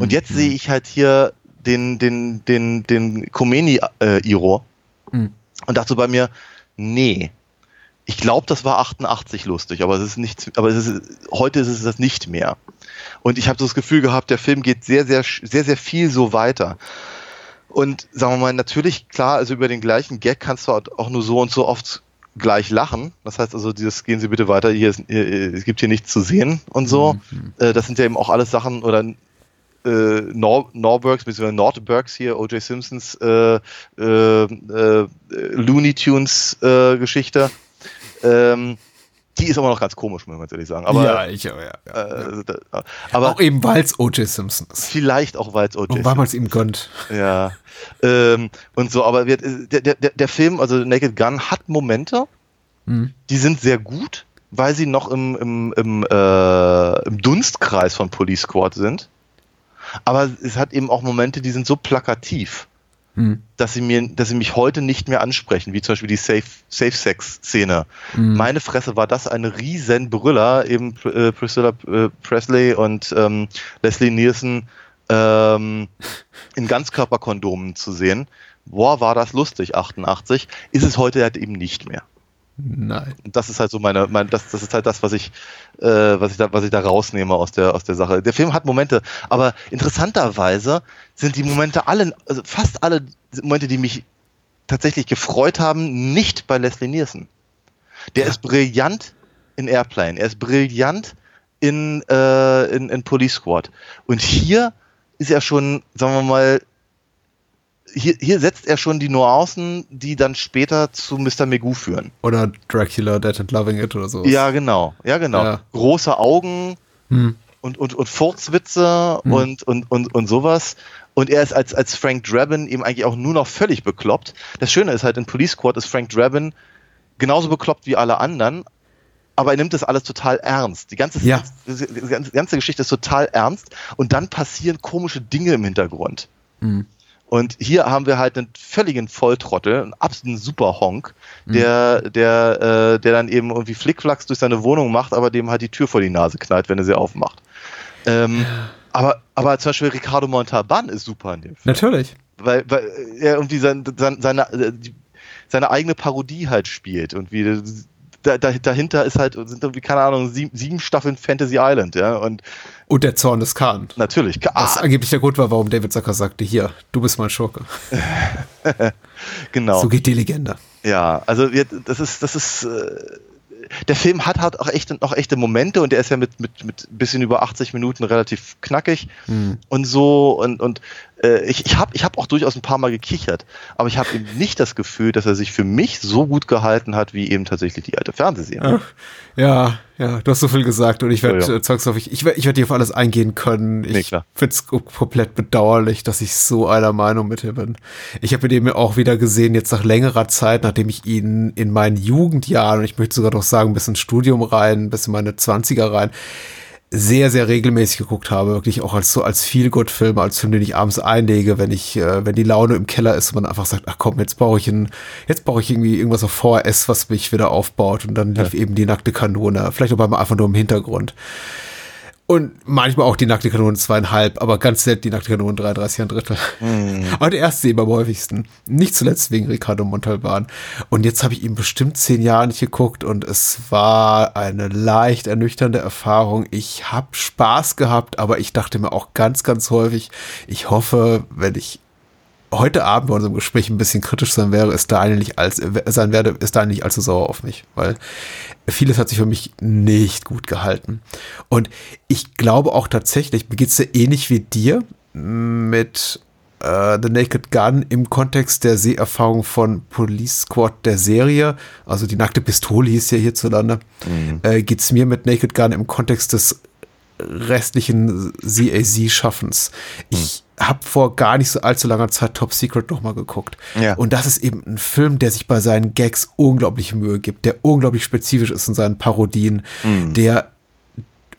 Und jetzt sehe ich halt hier den, den, den, den Khomeini-Iro Mhm. und dachte bei mir, nee. Ich glaube, das war 88 lustig, aber es ist nicht, aber es ist, heute ist es das nicht mehr. Und ich habe so das Gefühl gehabt, der Film geht sehr, sehr, sehr, sehr viel so weiter. Und sagen wir mal, natürlich, klar, also über den gleichen Gag kannst du auch nur so und so oft gleich lachen. Das heißt also, dieses gehen Sie bitte weiter, hier ist, hier, es gibt hier nichts zu sehen und so. Äh, das sind ja eben auch alles Sachen oder äh, Nor Norbergs bzw. Nordbergs hier, O.J. Simpsons äh, äh, äh, Looney Tunes äh, Geschichte. Ähm, die ist aber noch ganz komisch, muss man ganz ehrlich sagen. Aber, ja, ich, ja, ja. äh, da- aber auch eben, weil es O.J. Simpson ist. vielleicht auch, weil es O.J. Man es ihm gönnt. ja. Ähm, und so, aber wir, der, der, der Film, also Naked Gun, hat Momente, Mhm. die sind sehr gut, weil sie noch im, im, im, äh, im Dunstkreis von Police Squad sind. Aber es hat eben auch Momente, die sind so plakativ, Mhm. dass sie mir, dass sie mich heute nicht mehr ansprechen, wie zum Beispiel die Safe, Safe Sex Szene. Meine Fresse war das eine riesen Brüller, eben äh, Priscilla äh, Presley und ähm, Leslie Nielsen ähm, in Ganzkörperkondomen zu sehen. Boah, war das lustig, 88. Ist es heute halt eben nicht mehr. Nein. Und das ist halt so meine, mein, das, das ist halt das, was ich, äh, was ich da, was ich da rausnehme aus der, aus der Sache. Der Film hat Momente, aber interessanterweise sind die Momente alle, also fast alle Momente, die mich tatsächlich gefreut haben, nicht bei Leslie Nielsen. Der ist brillant in Airplane, er ist brillant in, äh, in, in Police Squad. Und hier ist er schon, sagen wir mal, hier, hier setzt er schon die Nuancen, die dann später zu Mr. Magoo führen. Oder Dracula, Dead and Loving It oder sowas. Ja, genau. Ja, genau. Ja. Große Augen Hm. und, und, und Furzwitze und, und, und, und sowas. Und er ist als, als Frank Drabin eben eigentlich auch nur noch völlig bekloppt. Das Schöne ist halt, in Police Squad ist Frank Drabin genauso bekloppt wie alle anderen, aber er nimmt das alles total ernst. Die ganze, Ja. die ganze, Geschichte ist total ernst und dann passieren komische Dinge im Hintergrund. Hm. Und hier haben wir halt einen völligen Volltrottel, einen absoluten Superhonk, der, der, äh, der dann eben irgendwie Flickflacks durch seine Wohnung macht, aber dem halt die Tür vor die Nase knallt, wenn er sie aufmacht. Ähm, aber, aber zum Beispiel Ricardo Montalban ist super in dem Film Natürlich. weil, weil er irgendwie sein, sein, seine, äh, seine eigene Parodie halt spielt und wie da, da, dahinter ist halt, sind irgendwie, keine Ahnung, sieben, sieben Staffeln Fantasy Island, ja, und Und der Zorn des Khan. natürlich, Was ah, angeblich der Grund war, warum David Zucker sagte, hier, du bist mein Schurke. genau. So geht die Legende. Ja, also das ist, das ist, äh, der Film hat halt auch echte, noch echte Momente und der ist ja mit, mit, mit ein bisschen über 80 Minuten relativ knackig und so und, und äh, ich, ich habe ich hab auch durchaus ein paar Mal gekichert, aber ich habe eben nicht das Gefühl, dass er sich für mich so gut gehalten hat, wie eben tatsächlich die alte Fernsehserie. Ja, ja, du hast so viel gesagt und ich werde Ja, ja. äh, zwangsläufig, ich werde ich werd hier auf alles eingehen können. Nee, Ich klar. finde es komplett bedauerlich, dass ich so einer Meinung mit ihm bin. Ich habe ihn eben auch wieder gesehen, jetzt nach längerer Zeit, nachdem ich ihn in meinen Jugendjahren, und ich möchte sogar noch sagen, bis ins Studium rein, bis in meine 20er rein, sehr, sehr regelmäßig geguckt habe, wirklich auch als so als Feel-Good-Film, als Film, den ich abends einlege, wenn ich, äh, wenn die Laune im Keller ist und man einfach sagt, ach komm, jetzt brauche ich ein, jetzt brauche ich irgendwie irgendwas auf VHS, was mich wieder aufbaut und dann lief eben die nackte Kanone, vielleicht aber mal einfach nur im Hintergrund. Und manchmal auch die nackte Kanone zweieinhalb, aber ganz selten die nackte Kanone 33 ein Drittel. Aber der erste eben am häufigsten. Nicht zuletzt wegen Ricardo Montalban. Und jetzt habe ich ihn bestimmt zehn Jahre nicht geguckt und es war eine leicht ernüchternde Erfahrung. Ich habe Spaß gehabt, aber ich dachte mir auch ganz, ganz häufig, ich hoffe, wenn ich heute Abend bei unserem Gespräch ein bisschen kritisch sein wäre, ist Daniel nicht als, sein werde, ist Daniel nicht allzu sauer auf mich, weil vieles hat sich für mich nicht gut gehalten. Und ich glaube auch tatsächlich, mir geht's ja ähnlich wie dir mit äh, The Naked Gun im Kontext der Seherfahrung von Police Squad der Serie, also die nackte Pistole hieß ja hierzulande, äh, geht's mir mit Naked Gun im Kontext des restlichen CAZ-Schaffens. Ich habe vor gar nicht so allzu langer Zeit Top Secret nochmal geguckt. Ja. Und das ist eben ein Film, der sich bei seinen Gags unglaublich Mühe gibt, der unglaublich spezifisch ist in seinen Parodien, der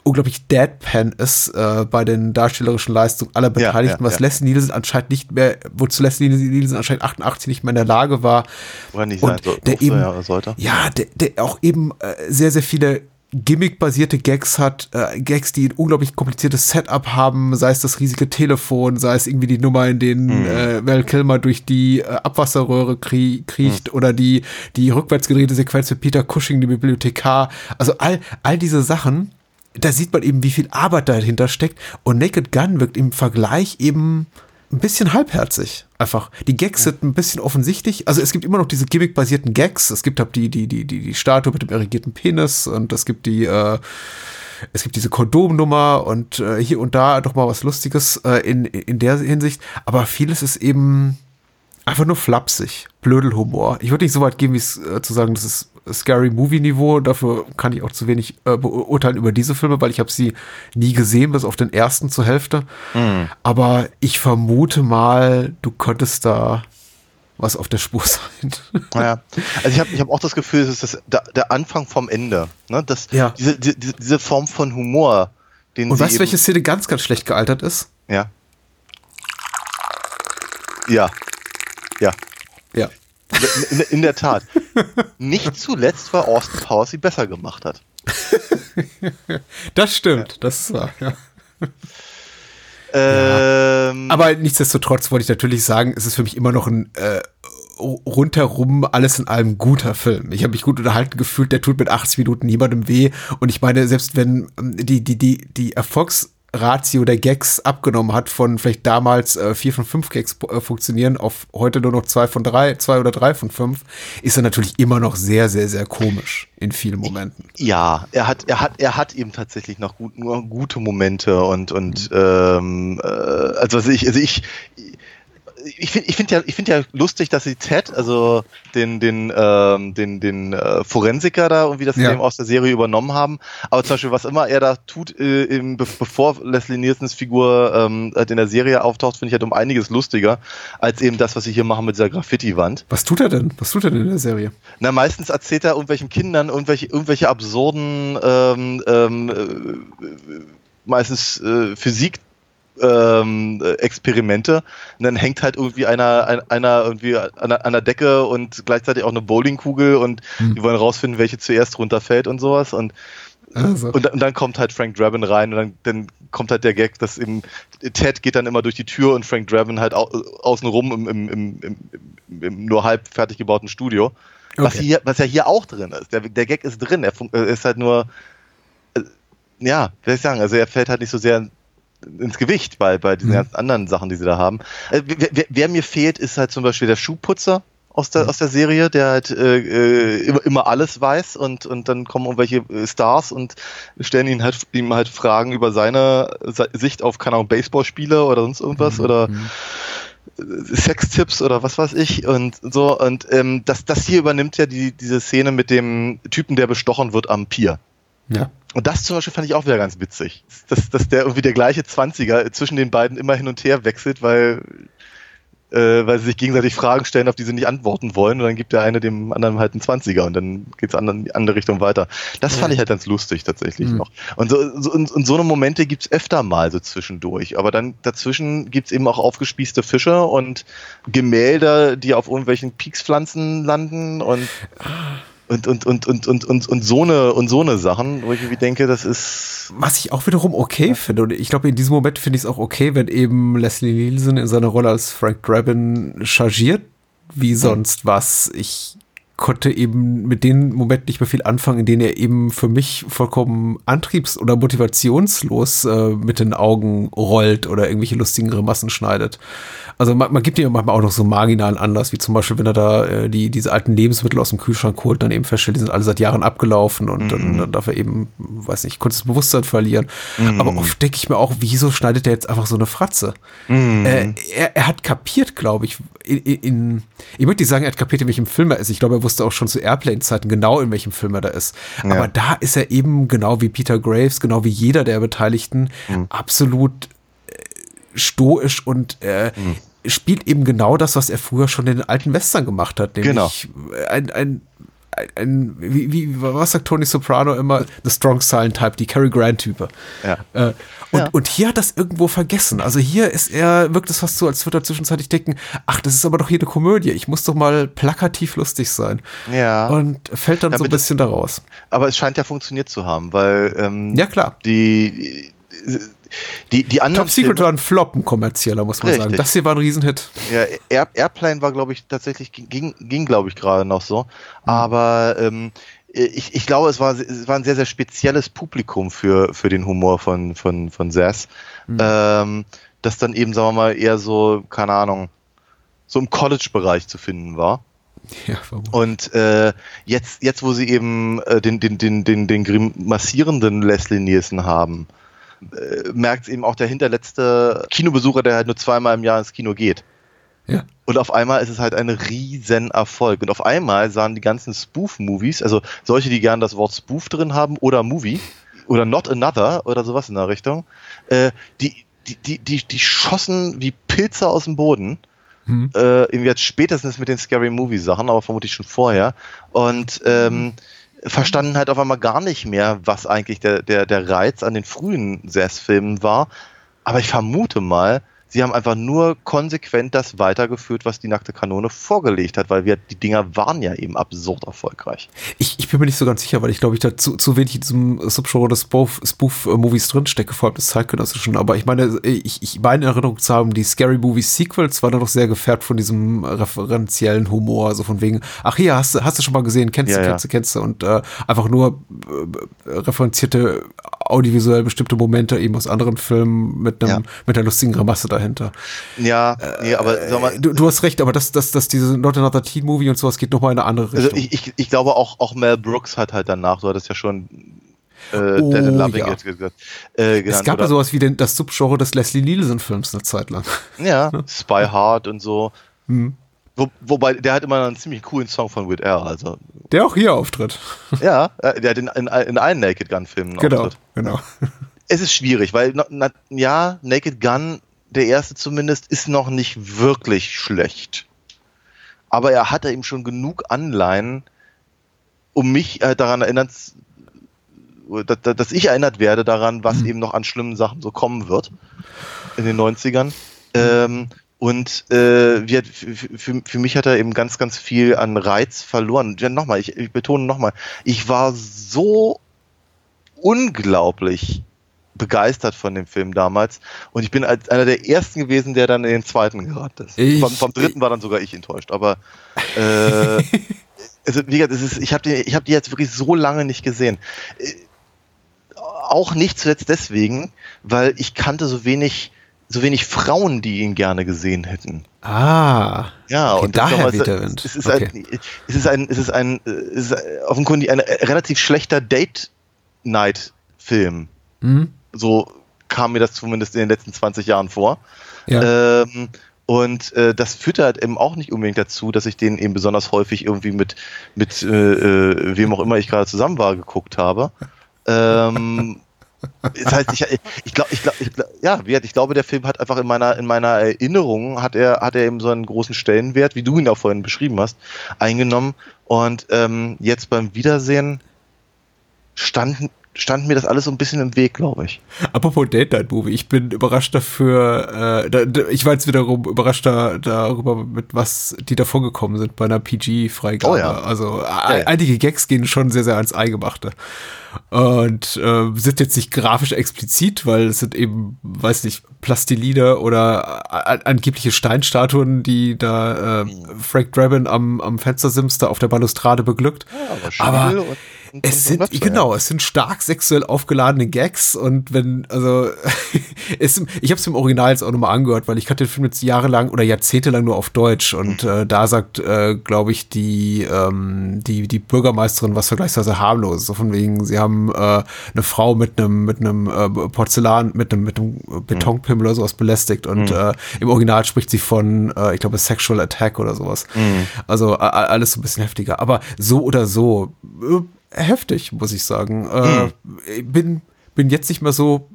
unglaublich deadpan ist äh, bei den darstellerischen Leistungen aller Ja, Beteiligten, ja, was ja. Leslie Nielsen anscheinend nicht mehr, wozu Leslie Nielsen anscheinend 88 nicht mehr in der Lage war. Oder nicht Und sein so, der eben, ja, sollte. ja, der, der auch eben äh, sehr, sehr viele Gimmick-basierte Gags hat, äh, Gags, die ein unglaublich kompliziertes Setup haben, sei es das riesige Telefon, sei es irgendwie die Nummer, in denen äh, Val Kilmer durch die äh, Abwasserröhre krie kriecht oder die, die rückwärts gedrehte Sequenz mit Peter Cushing, dem Bibliothekar. Also all, all diese Sachen, da sieht man eben, wie viel Arbeit dahinter steckt. Und Naked Gun wirkt im Vergleich eben ein bisschen halbherzig. Einfach. Die Gags sind ein bisschen offensichtlich. Also es gibt immer noch diese gimmick-basierten Gags. Es gibt halt die, die, die, die, die Statue mit dem erregierten Penis und es gibt die, äh, es gibt diese Kondomnummer und äh, hier und da doch mal was Lustiges äh, in, in der Hinsicht. Aber vieles ist eben einfach nur flapsig. Blödelhumor. Ich würde nicht so weit gehen, wie es äh, zu sagen, das ist Scary Movie Niveau. Dafür kann ich auch zu wenig äh, beurteilen über diese Filme, weil ich habe sie nie gesehen, bis auf den ersten zur Hälfte. Aber ich vermute mal, du könntest da was auf der Spur sein. Naja, also ich habe ich hab auch das Gefühl, es ist das, der, Anfang vom Ende. Ne? Das, Ja. diese, diese, diese Form von Humor, den Und sie weißt du, welche Szene ganz, ganz schlecht gealtert ist? Ja. Ja. Ja. Ja. In, in, der Tat. Nicht zuletzt, weil Austin Powers sie besser gemacht hat. Das stimmt. Das ist wahr, ja. Ähm, Aber nichtsdestotrotz wollte ich natürlich sagen, es ist für mich immer noch ein äh, rundherum alles in allem guter Film. Ich habe mich gut unterhalten gefühlt, der tut mit 80 Minuten niemandem weh. Und ich meine, selbst wenn ähm, die, die, die, die Erfolgsratio der Gags abgenommen hat, von vielleicht damals äh, vier von fünf Gags äh, funktionieren, auf heute nur noch zwei von drei, zwei oder drei von fünf, ist er natürlich immer noch sehr, sehr, sehr komisch in vielen Momenten. ja, er hat, er hat, er hat eben tatsächlich noch gut, nur gute Momente und, und ähm, äh, also, also ich, also ich, ich finde ich find ja, ich ja lustig, dass sie Ted, also den, den, ähm, den, den äh, Forensiker da irgendwie das Ja. eben aus der Serie übernommen haben. Aber zum Beispiel, was immer er da tut, äh, be bevor Leslie Nielsens Figur ähm, halt in der Serie auftaucht, finde ich halt um einiges lustiger, als eben das, was sie hier machen mit dieser Graffiti-Wand. Was tut er denn? Was tut er denn in der Serie? Na, meistens erzählt er irgendwelchen Kindern irgendwelche, irgendwelche absurden, ähm, ähm, äh, meistens äh, Physik. Ähm, äh, Experimente und dann hängt halt irgendwie einer, ein- einer irgendwie an der, an der Decke und gleichzeitig auch eine Bowlingkugel und die wollen rausfinden, welche zuerst runterfällt und sowas und Also. Und, und dann kommt halt Frank Drabin rein und dann, dann kommt halt der Gag, dass eben Ted geht dann immer durch die Tür und Frank Drabin halt au, außenrum im, im, im, im, nur halb fertig gebauten Studio. Was, Okay. hier, was ja hier auch drin ist. Der, der Gag ist drin. Er ist halt nur, äh, ja, wie soll ich sagen, also er fällt halt nicht so sehr ins Gewicht bei, bei diesen Mhm. ganzen anderen Sachen, die sie da haben. Äh, wer, wer, mir fehlt, ist halt zum Beispiel der Schuhputzer aus der, aus der Serie, der halt äh, äh, immer, immer alles weiß und, und dann kommen irgendwelche äh, Stars und stellen ihn halt, ihm halt Fragen über seine Se- Sicht auf, keine Ahnung, Baseballspiele oder sonst irgendwas oder Sextipps oder was weiß ich und so und ähm, das, das hier übernimmt ja die, diese Szene mit dem Typen, der bestochen wird am Pier. Ja. Und das zum Beispiel fand ich auch wieder ganz witzig, dass, dass der irgendwie der gleiche 20er zwischen den beiden immer hin und her wechselt, weil, äh, weil sie sich gegenseitig Fragen stellen, auf die sie nicht antworten wollen und dann gibt der eine dem anderen halt einen 20er und dann geht's in die andere Richtung weiter. Das fand ich halt ganz lustig tatsächlich Mhm. noch. Und so, so, und, und so eine Momente gibt's öfter mal so zwischendurch, aber dann dazwischen gibt's eben auch aufgespießte Fische und Gemälde, die auf irgendwelchen Piekspflanzen landen und und, und, und, und, und, und, und so eine und so eine Sachen, wo ich irgendwie denke, das ist Was ich auch wiederum okay finde, und ich glaube, in diesem Moment finde ich es auch okay, wenn eben Leslie Nielsen in seiner Rolle als Frank Drabin chargiert wie sonst was. Ich konnte eben mit den Momenten nicht mehr viel anfangen, in denen er eben für mich vollkommen antriebs- oder motivationslos äh, mit den Augen rollt oder irgendwelche lustigen Grimassen schneidet. Also man, man gibt ihm manchmal auch noch so marginalen Anlass, wie zum Beispiel, wenn er da äh, die, diese alten Lebensmittel aus dem Kühlschrank holt, dann eben feststellt, die sind alle seit Jahren abgelaufen und dann, dann darf er eben, weiß nicht, kurzes Bewusstsein verlieren. Aber oft denke ich mir auch, wieso schneidet er jetzt einfach so eine Fratze? Äh, er, er hat kapiert, glaube ich, in, in, ich möchte nicht sagen, er hat kapiert, in welchem Film er ist. Ich glaube, er wusste auch schon zu Airplane-Zeiten genau, in welchem Film er da ist. Aber da ist er eben genau wie Peter Graves, genau wie jeder der Beteiligten, absolut äh, stoisch und äh, spielt eben genau das, was er früher schon in den alten Western gemacht hat. Nämlich ein, ein, ein, ein wie, wie, was sagt Tony Soprano immer? The Strong Silent Type, die Cary Grant-Type. Ja. Äh, und, Ja. und hier hat das irgendwo vergessen. Also hier ist er, wirkt es fast so, als würde er zwischenzeitlich denken, ach, das ist aber doch hier eine Komödie. Ich muss doch mal plakativ lustig sein. Ja. Und fällt dann so ein bisschen daraus. aber es scheint ja funktioniert zu haben, weil ähm, Ja, klar. die die die anderen Top Secret Filme- war ein Flop, ein kommerzieller, muss man Richtig. sagen. Das hier war ein Riesenhit. Ja, Air, Airplane war, glaube ich, tatsächlich, ging, ging glaube ich, gerade noch so. Aber ähm, ich, ich glaube, es war, es war ein sehr, sehr spezielles Publikum für, für den Humor von, von, von Sass. Ähm, das dann eben, sagen wir mal, eher so, keine Ahnung, so im College-Bereich zu finden war. Ja, vermutlich. Und äh, jetzt, jetzt, wo sie eben äh, den, den, den, den, den grimassierenden Leslie Nielsen haben, äh, merkt eben auch der hinterletzte Kinobesucher, der halt nur zweimal im Jahr ins Kino geht. Ja. Und auf einmal ist es halt ein riesen Erfolg. Und auf einmal sahen die ganzen Spoof-Movies, also solche, die gern das Wort Spoof drin haben oder Movie oder Not Another oder sowas in der Richtung, äh, die, die, die, die, die schossen wie Pilze aus dem Boden. Hm. Äh, jetzt spätestens mit den Scary Movie Sachen, aber vermutlich schon vorher. Und ähm, verstanden halt auf einmal gar nicht mehr, was eigentlich der, der, der Reiz an den frühen Sass-Filmen war. Aber ich vermute mal, sie haben einfach nur konsequent das weitergeführt, was die nackte Kanone vorgelegt hat, weil wir, die Dinger waren ja eben absurd erfolgreich. Ich, ich bin mir nicht so ganz sicher, weil ich glaube, ich da zu, zu wenig in diesem Subgenre des Spoof- Spoof-Movies drinstecke, vor allem des Zeitgenössischen. Aber ich meine, ich, ich meine in Erinnerung zu haben, die Scary Movie Sequels waren dann doch sehr gefärbt von diesem referenziellen Humor, also von wegen, ach hier, hast du, hast du schon mal gesehen, kennst Ja, du, ja. kennst du, kennst du. Und äh, einfach nur äh, referenzierte audiovisuell bestimmte Momente eben aus anderen Filmen mit einem, Ja. mit einer lustigen Grimasse dahinter. Ja, nee, aber sag mal, Du, du hast recht, aber das, das, das, diese Not Another Teen Movie und sowas geht nochmal in eine andere Richtung. also ich, ich, ich glaube auch, auch Mel Brooks hat halt danach, du hattest ja schon äh, Oh, Dead and Loving ja. jetzt gesagt. Äh, es genannt, gab ja sowas wie den, das Subgenre des Leslie Nielsen-Films eine Zeit lang. Ja, Spy Hard und so. Hm. Wo, wobei, der hat immer einen ziemlich coolen Song von Weird Al, also. Der auch hier auftritt. Ja, äh, der hat in, in, in allen Naked Gun Filmen einen genau, Auftritt. genau. Es ist schwierig, weil, na, na, ja, Naked Gun, der erste zumindest, ist noch nicht wirklich schlecht. Aber er hatte eben schon genug Anleihen, um mich äh, daran erinnern, dass, dass ich erinnert werde daran, was eben noch an schlimmen Sachen so kommen wird in den 90ern. Ähm, und äh, wir, für, für, für mich hat er eben ganz, ganz viel an Reiz verloren. Ja, nochmal, ich, ich betone nochmal, ich war so unglaublich begeistert von dem Film damals und ich bin als einer der ersten gewesen, der dann in den zweiten geraten ist. Ich- vom, vom dritten war dann sogar ich enttäuscht, aber äh, also wie gesagt, es ist, ich habe die, ich hab die jetzt wirklich so lange nicht gesehen. Äh, Auch nicht zuletzt deswegen, weil ich kannte so wenig, so wenig Frauen, die ihn gerne gesehen hätten. Ah. Ja, Okay, und daher ist Wind. Es ist, Okay. ein, es ist ein, es ist ein, es ist offenkundig ein relativ schlechter Date-Night-Film. Hm? So kam mir das zumindest in den letzten 20 Jahren vor. Ja. Ähm, und äh, das führte halt eben auch nicht unbedingt dazu, dass ich den eben besonders häufig irgendwie mit, mit äh, äh, wem auch immer ich gerade zusammen war, geguckt habe. Ähm, das heißt, ich, ich glaube, ich glaub, ich glaub, ja, ich glaube, der Film hat einfach in meiner, in meiner Erinnerung, hat er, hat er eben so einen großen Stellenwert, wie du ihn auch vorhin beschrieben hast, eingenommen. Und ähm, jetzt beim Wiedersehen stand, stand mir das alles so ein bisschen im Weg, glaube ich. Apropos Date Night Movie, ich bin überrascht dafür, äh, da, da, ich war jetzt wiederum überrascht da, darüber, mit was die davor gekommen sind bei einer PG-Freigabe. Oh ja. Also Ja, ja. einige Gags gehen schon sehr, sehr ans Eingemachte. Und äh, sind jetzt nicht grafisch explizit, weil es sind eben, weiß nicht, Plastiline oder a- angebliche Steinstatuen, die da äh, Frank Drabin am, am Fenstersims da auf der Balustrade beglückt. aber Aber und- es sind, Webster, genau, es sind stark sexuell aufgeladene Gags und wenn, also, es, ich habe es im Original jetzt auch nochmal angehört, weil ich kannte den Film jetzt jahrelang oder jahrzehntelang nur auf Deutsch und äh, da sagt, äh, glaube ich, die, ähm, die, die Bürgermeisterin was vergleichsweise harmlos, so von wegen, sie haben äh, eine Frau mit einem, mit einem äh, Porzellan, mit einem, mit einem Betonpimmel oder sowas belästigt und äh, im Original spricht sie von, äh, ich glaube, Sexual Attack oder sowas. Also a- a- alles so ein bisschen heftiger, aber so oder so, äh, heftig, muss ich sagen. Äh, ich bin, bin jetzt nicht mehr so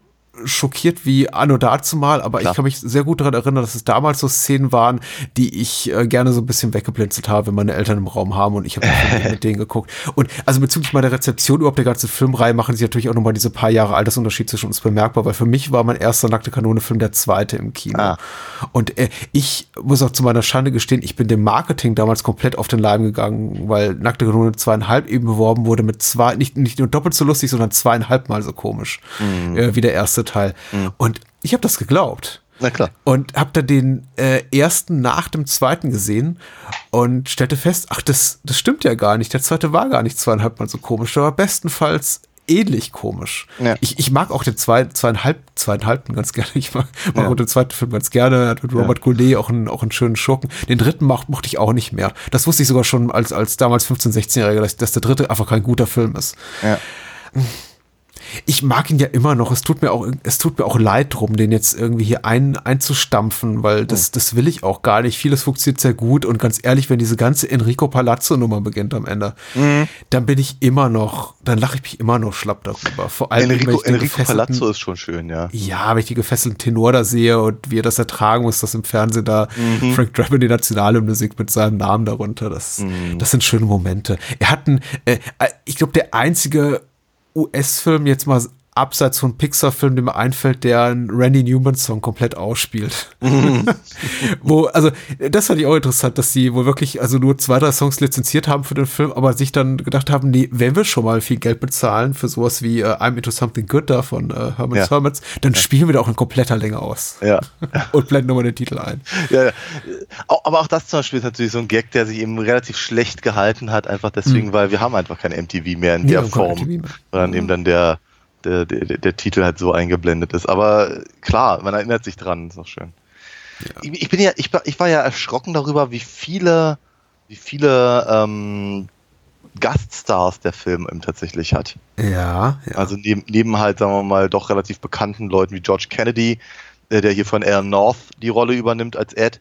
schockiert wie anno dazu mal, aber Klar. ich kann mich sehr gut daran erinnern, dass es damals so Szenen waren, die ich äh, gerne so ein bisschen weggeblinzelt habe, wenn meine Eltern im Raum haben und ich habe mit denen geguckt. Und also bezüglich meiner Rezeption überhaupt der ganzen Filmreihe machen sie natürlich auch nochmal diese paar Jahre Altersunterschied zwischen uns bemerkbar, weil für mich war mein erster Nackte Kanone-Film der zweite im Kino. Ah. Und äh, ich muss auch zu meiner Schande gestehen, ich bin dem Marketing damals komplett auf den Leim gegangen, weil Nackte Kanone zweieinhalb eben beworben wurde mit zwei, nicht, nicht nur doppelt so lustig, sondern zweieinhalb mal so komisch äh, wie der erste Teil. Und ich habe das geglaubt. Na klar. Und habe da den äh, ersten nach dem zweiten gesehen und stellte fest, ach, das, das stimmt ja gar nicht. Der zweite war gar nicht zweieinhalb mal so komisch, der war bestenfalls ähnlich komisch. Ja. Ich, ich mag auch den zwei, zweieinhalb, zweieinhalbten ganz gerne. Ich mag, mag Ja. auch den zweiten Film ganz gerne. Er hat mit Robert Goulet auch einen, auch einen schönen Schurken. Den dritten mochte ich auch nicht mehr. Das wusste ich sogar schon als, als damals 15-, 16-Jähriger, dass, dass der dritte einfach kein guter Film ist Ja. Ich mag ihn ja immer noch. Es tut mir auch, es tut mir auch leid drum, den jetzt irgendwie hier ein, einzustampfen, weil das, das will ich auch gar nicht. Vieles funktioniert sehr gut und ganz ehrlich, wenn diese ganze Enrico Palazzo Nummer beginnt am Ende, dann bin ich immer noch, dann lache ich mich immer noch schlapp darüber. Vor allem, wenn Enrico, ich den Enrico Palazzo ist schon schön, ja. ja, wenn ich die gefesselten Tenor da sehe und wie er das ertragen muss, dass im Fernsehen da Mhm. Frank Drabin die Nationalhymne singt mit seinem Namen darunter. Das, Mhm. das sind schöne Momente. Er hat einen, äh, äh, ich glaube, der einzige US-Film jetzt mal abseits von Pixar-Film, der mir einfällt, der einen Randy Newman-Song komplett ausspielt. Mhm. Wo, also, das fand ich auch interessant, dass sie wohl wirklich also nur zwei, drei Songs lizenziert haben für den Film, aber sich dann gedacht haben, nee, wenn wir schon mal viel Geld bezahlen für sowas wie äh, I'm Into Something Good da von äh, Herman's Ja. Hermits, dann spielen wir da auch in kompletter Länge aus. Ja. Und blenden nochmal den Titel ein. ja, ja. Aber auch das zum Beispiel ist natürlich so ein Gag, der sich eben relativ schlecht gehalten hat, einfach deswegen, weil wir haben einfach kein MTV mehr in Nee, der Form, sondern eben dann der, der, der, der Titel halt so eingeblendet ist. Aber klar, man erinnert sich dran, ist auch schön. Ich, ich bin ja, ich, war- ich war ja erschrocken darüber, wie viele, wie viele ähm, Gaststars der Film eben tatsächlich hat. Ja, ja. Also neben, neben halt, sagen wir mal, doch relativ bekannten Leuten wie George Kennedy, äh, der hier von Alan North die Rolle übernimmt als Ed.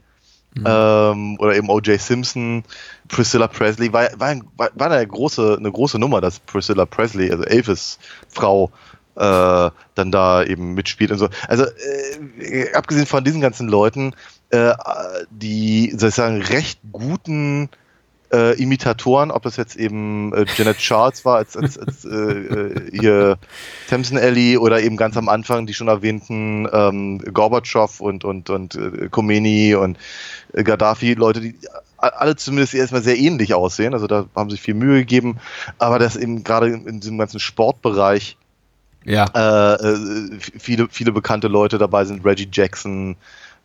Ähm, oder eben O.J. Simpson, Priscilla Presley, war, war, war, war eine, große, eine große Nummer, dass Priscilla Presley, also Elvis Frau, äh, dann da eben mitspielt und so. Also äh, abgesehen von diesen ganzen Leuten, äh, die sozusagen recht guten äh, Imitatoren, ob das jetzt eben äh, Janet Charles war als, als, als äh, äh, hier Tamsin Ellie oder eben ganz am Anfang die schon erwähnten ähm, Gorbatschow und, und, und äh, Khomeini und äh, Gaddafi, Leute, die alle zumindest erstmal sehr ähnlich aussehen, also da haben sich viel Mühe gegeben, aber das eben gerade in, diesem ganzen Sportbereich Ja. Äh, äh, viele, viele bekannte Leute dabei sind, Reggie Jackson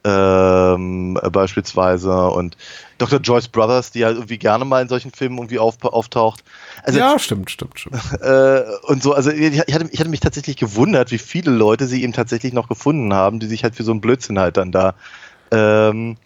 ähm, äh, beispielsweise und Dr. Joyce Brothers, die halt irgendwie gerne mal in solchen Filmen irgendwie auf, auftaucht. Also, ja, stimmt, stimmt, stimmt. äh, und so, also ich hatte, ich hatte mich tatsächlich gewundert, wie viele Leute sie eben tatsächlich noch gefunden haben, die sich halt für so einen Blödsinn halt dann da ähm,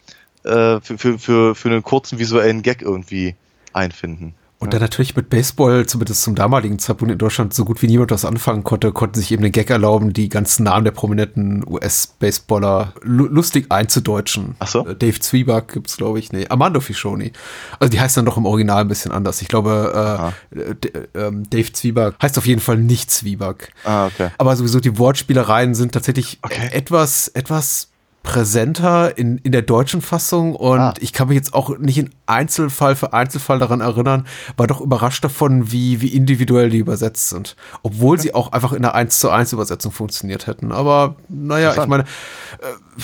äh, für, für, für, für einen kurzen visuellen Gag irgendwie einfinden. Und dann natürlich mit Baseball, zumindest zum damaligen Zeitpunkt in Deutschland, so gut wie niemand was anfangen konnte, konnten sich eben den Gag erlauben, die ganzen Namen der prominenten US-Baseballer lu lustig einzudeutschen. Ach so? Äh, Dave Zwieback gibt's, glaube ich. Nee, Armando Fischoni. Also die heißt dann doch im Original ein bisschen anders. Ich glaube, äh, ähm, Dave Zwieback heißt auf jeden Fall nicht Zwieback. Ah, okay. Aber sowieso die Wortspielereien sind tatsächlich Okay. etwas, etwas präsenter in, in der deutschen Fassung und Ah. ich kann mich jetzt auch nicht in Einzelfall für Einzelfall daran erinnern, war doch überrascht davon, wie, wie individuell die übersetzt sind. Obwohl sie auch einfach in einer 1 zu 1 Übersetzung funktioniert hätten. Aber naja, ich meine, äh,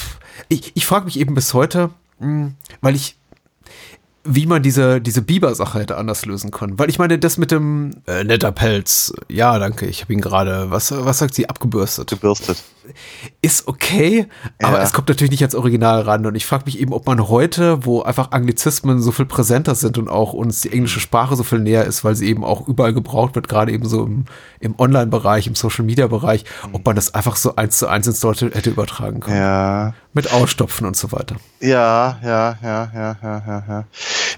ich, ich frage mich eben bis heute, mh, weil ich wie man diese, diese Biber-Sache hätte anders lösen können. Weil ich meine, das mit dem äh, netter Pelz, ja, danke, ich habe ihn gerade, was, was sagt sie, abgebürstet. Gebürstet. Ist okay, aber Ja. es kommt natürlich nicht ans Original ran. Und ich frage mich eben, ob man heute, wo einfach Anglizismen so viel präsenter sind und auch uns die englische Sprache so viel näher ist, weil sie eben auch überall gebraucht wird, gerade eben so im, im Online-Bereich, im Social-Media-Bereich, ob man das einfach so eins zu eins ins Deutsche hätte übertragen können. Ja. Mit Ausstopfen und so weiter. Ja, ja, ja, ja, ja, ja, ja.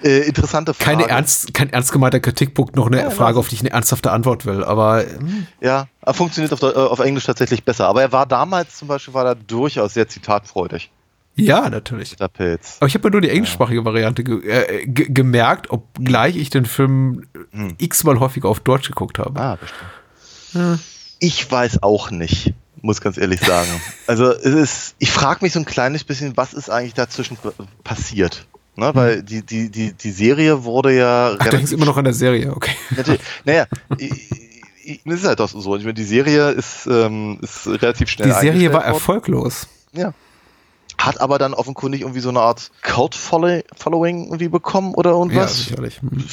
Äh, interessante Frage. Keine ernst, kein ernst gemeinter Kritikpunkt, noch eine Ja, Frage, auf die ich eine ernsthafte Antwort will. Aber hm, Ja, er funktioniert auf, äh, auf Englisch tatsächlich besser. Aber er war damals zum Beispiel war er durchaus sehr zitatfreudig, ja, natürlich. der Pilz. Aber ich habe mir nur die englischsprachige Variante ge äh, ge gemerkt, obgleich ich den Film Hm. x-mal häufiger auf Deutsch geguckt habe. Ah, bestimmt. Ich weiß auch nicht, muss ganz ehrlich sagen. Also es ist, ich frage mich so ein kleines bisschen, was ist eigentlich dazwischen p- passiert? Ne, weil die, die, die, die Serie wurde ja. Ach, du hängst immer noch an der Serie, okay. Naja, es ist halt doch so. Ich meine, die Serie ist, ähm, ist relativ schnell Die Serie war worden. erfolglos. Ja. Hat aber dann offenkundig irgendwie so eine Art Cult-Following irgendwie bekommen oder Ja, irgendwas. sicherlich. Hm.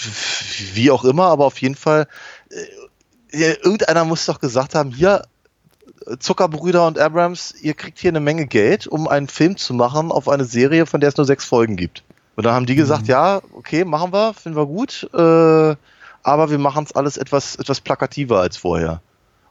Wie auch immer, aber auf jeden Fall, äh, ja, irgendeiner muss doch gesagt haben, hier, Zuckerbrüder und Abrams, ihr kriegt hier eine Menge Geld, um einen Film zu machen auf eine Serie, von der es nur sechs Folgen gibt. Und dann haben die gesagt, ja, okay, machen wir, finden wir gut, äh, aber wir machen es alles etwas, etwas plakativer als vorher.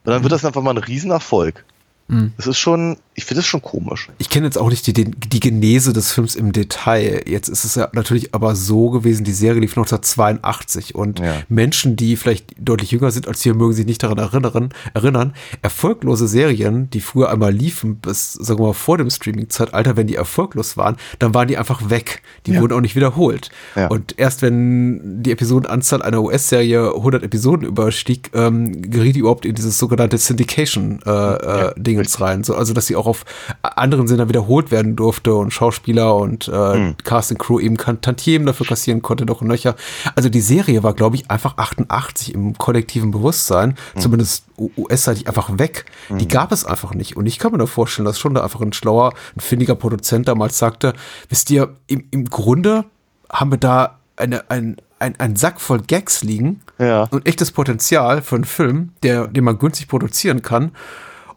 Und dann wird das einfach mal ein Riesenerfolg. Mhm. Das ist schon, ich finde das schon komisch. Ich kenne jetzt auch nicht die, die, Genese des Films im Detail. Jetzt ist es ja natürlich aber so gewesen, die Serie lief 1982 und Ja. Menschen, die vielleicht deutlich jünger sind als wir, mögen sich nicht daran erinnern, erinnern. Erfolglose Serien, die früher einmal liefen, bis, sagen wir mal, vor dem Streaming-Zeitalter, wenn die erfolglos waren, dann waren die einfach weg. Die Ja. wurden auch nicht wiederholt. Ja. Und erst wenn die Episodenanzahl einer US-Serie 100 Episoden überstieg, ähm, geriet die überhaupt in dieses sogenannte Syndication-Dingens rein. So, also, dass sie auch auf anderen Sendern wiederholt werden durfte und Schauspieler und äh, Cast and Crew eben kan Tantiemen dafür kassieren konnte, noch und nöcher. Also die Serie war, glaube ich, einfach 88 im kollektiven Bewusstsein, zumindest U- US-seitig einfach weg. Die gab es einfach nicht. Und ich kann mir da vorstellen, dass schon da einfach ein schlauer, ein findiger Produzent damals sagte, wisst ihr, im, im Grunde haben wir da eine, ein, ein, ein Sack voll Gags liegen Ja. und echtes Potenzial für einen Film, der, den man günstig produzieren kann.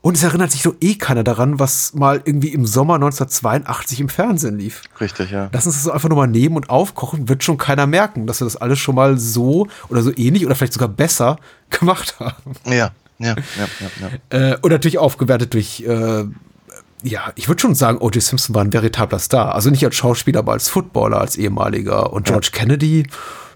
Und es erinnert sich doch eh keiner daran, was mal irgendwie im Sommer 1982 im Fernsehen lief. Richtig, ja. Lass uns das einfach nur mal nehmen und aufkochen, wird schon keiner merken, dass wir das alles schon mal so oder so ähnlich oder vielleicht sogar besser gemacht haben. Ja, ja, ja, ja, ja. Äh, und natürlich aufgewertet durch, äh, ja, ich würde schon sagen, O.J. Simpson war ein veritabler Star. Also nicht als Schauspieler, aber als Footballer, als ehemaliger. Und George Kennedy,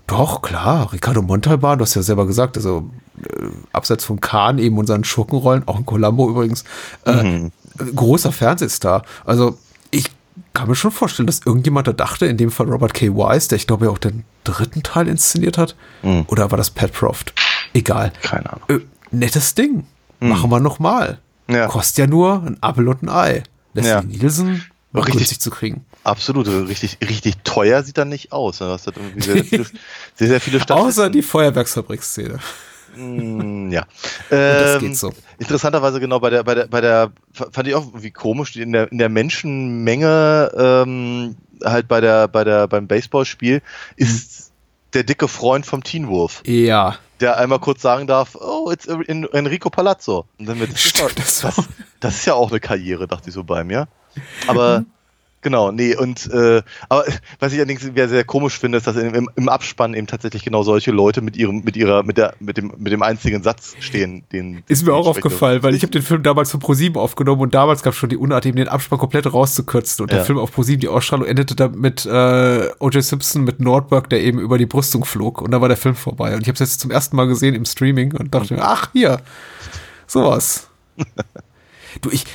doch, klar. Ricardo Montalban, du hast ja selber gesagt, also äh, abseits von Kahn eben und seinen Schurkenrollen, auch in Columbo übrigens, äh, großer Fernsehstar. Also ich kann mir schon vorstellen, dass irgendjemand da dachte, in dem Fall Robert K. Wise, der ich glaube ja auch den dritten Teil inszeniert hat, oder war das Pat Proft? Egal. Keine Ahnung. Äh, nettes Ding. Machen wir noch mal. Ja. Kostet ja nur ein Apfel und ein Ei. Leslie Ja. Nielsen Richtig. zu kriegen. Absolut, richtig, richtig teuer sieht er nicht aus. ne? Das hat irgendwie sehr, viele, sehr, sehr viele Stadt Außer die Feuerwerksfabrikszene. Mm, ja. das Ähm, geht so. Interessanterweise genau bei der, bei der, bei der, fand ich auch irgendwie komisch, in der, in der Menschenmenge, ähm, halt bei der, bei der, beim Baseballspiel ist der dicke Freund vom Teen Wolf, Ja. der einmal kurz sagen darf, oh, it's En- Enrico Palazzo. Und dann wird, das das, das ist ja auch eine Karriere, dachte ich so bei mir. Aber genau, nee, und äh, aber was ich allerdings sehr, sehr komisch finde, ist, dass im, im Abspann eben tatsächlich genau solche Leute mit ihrem, mit ihrer, mit der, mit dem, mit dem einzigen Satz stehen, den Ist mir auch aufgefallen, weil ich habe den Film damals für ProSieben aufgenommen und damals gab es schon die Unart, eben den Abspann komplett rauszukürzen. Und der Ja. Film auf ProSieben, die Ausstrahlung endete dann mit äh, O.J. Simpson mit Nordberg, der eben über die Brüstung flog. Und da war der Film vorbei. Und ich habe es jetzt zum ersten Mal gesehen im Streaming und dachte mir, ach, hier, sowas. du, ich,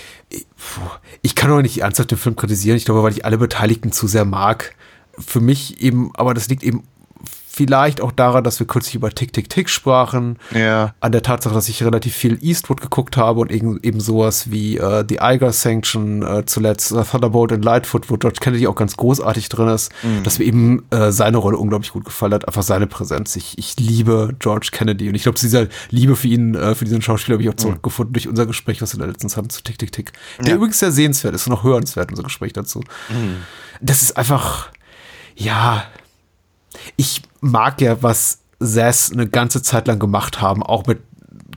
ich, kann doch nicht ernsthaft den Film kritisieren. Ich glaube, weil ich alle Beteiligten zu sehr mag. Für mich eben, aber das liegt eben vielleicht auch daran, dass wir kürzlich über Tick, Tick, Tick sprachen Ja. an der Tatsache, dass ich relativ viel Eastwood geguckt habe und eben, eben sowas wie äh, The Iger Sanction, äh, zuletzt äh, Thunderbolt und Lightfoot, wo George Kennedy auch ganz großartig drin ist, dass mir eben äh, seine Rolle unglaublich gut gefallen hat, einfach seine Präsenz. Ich, ich liebe George Kennedy und ich glaube, zu dieser Liebe für ihn, äh, für diesen Schauspieler habe ich auch zurückgefunden durch unser Gespräch, was wir da letztens hatten zu Tick, Tick, Tick. Der Ja. übrigens sehr sehenswert ist und auch hörenswert, unser Gespräch dazu. Das ist einfach, ja, ich mag ja, was Sass eine ganze Zeit lang gemacht haben, auch mit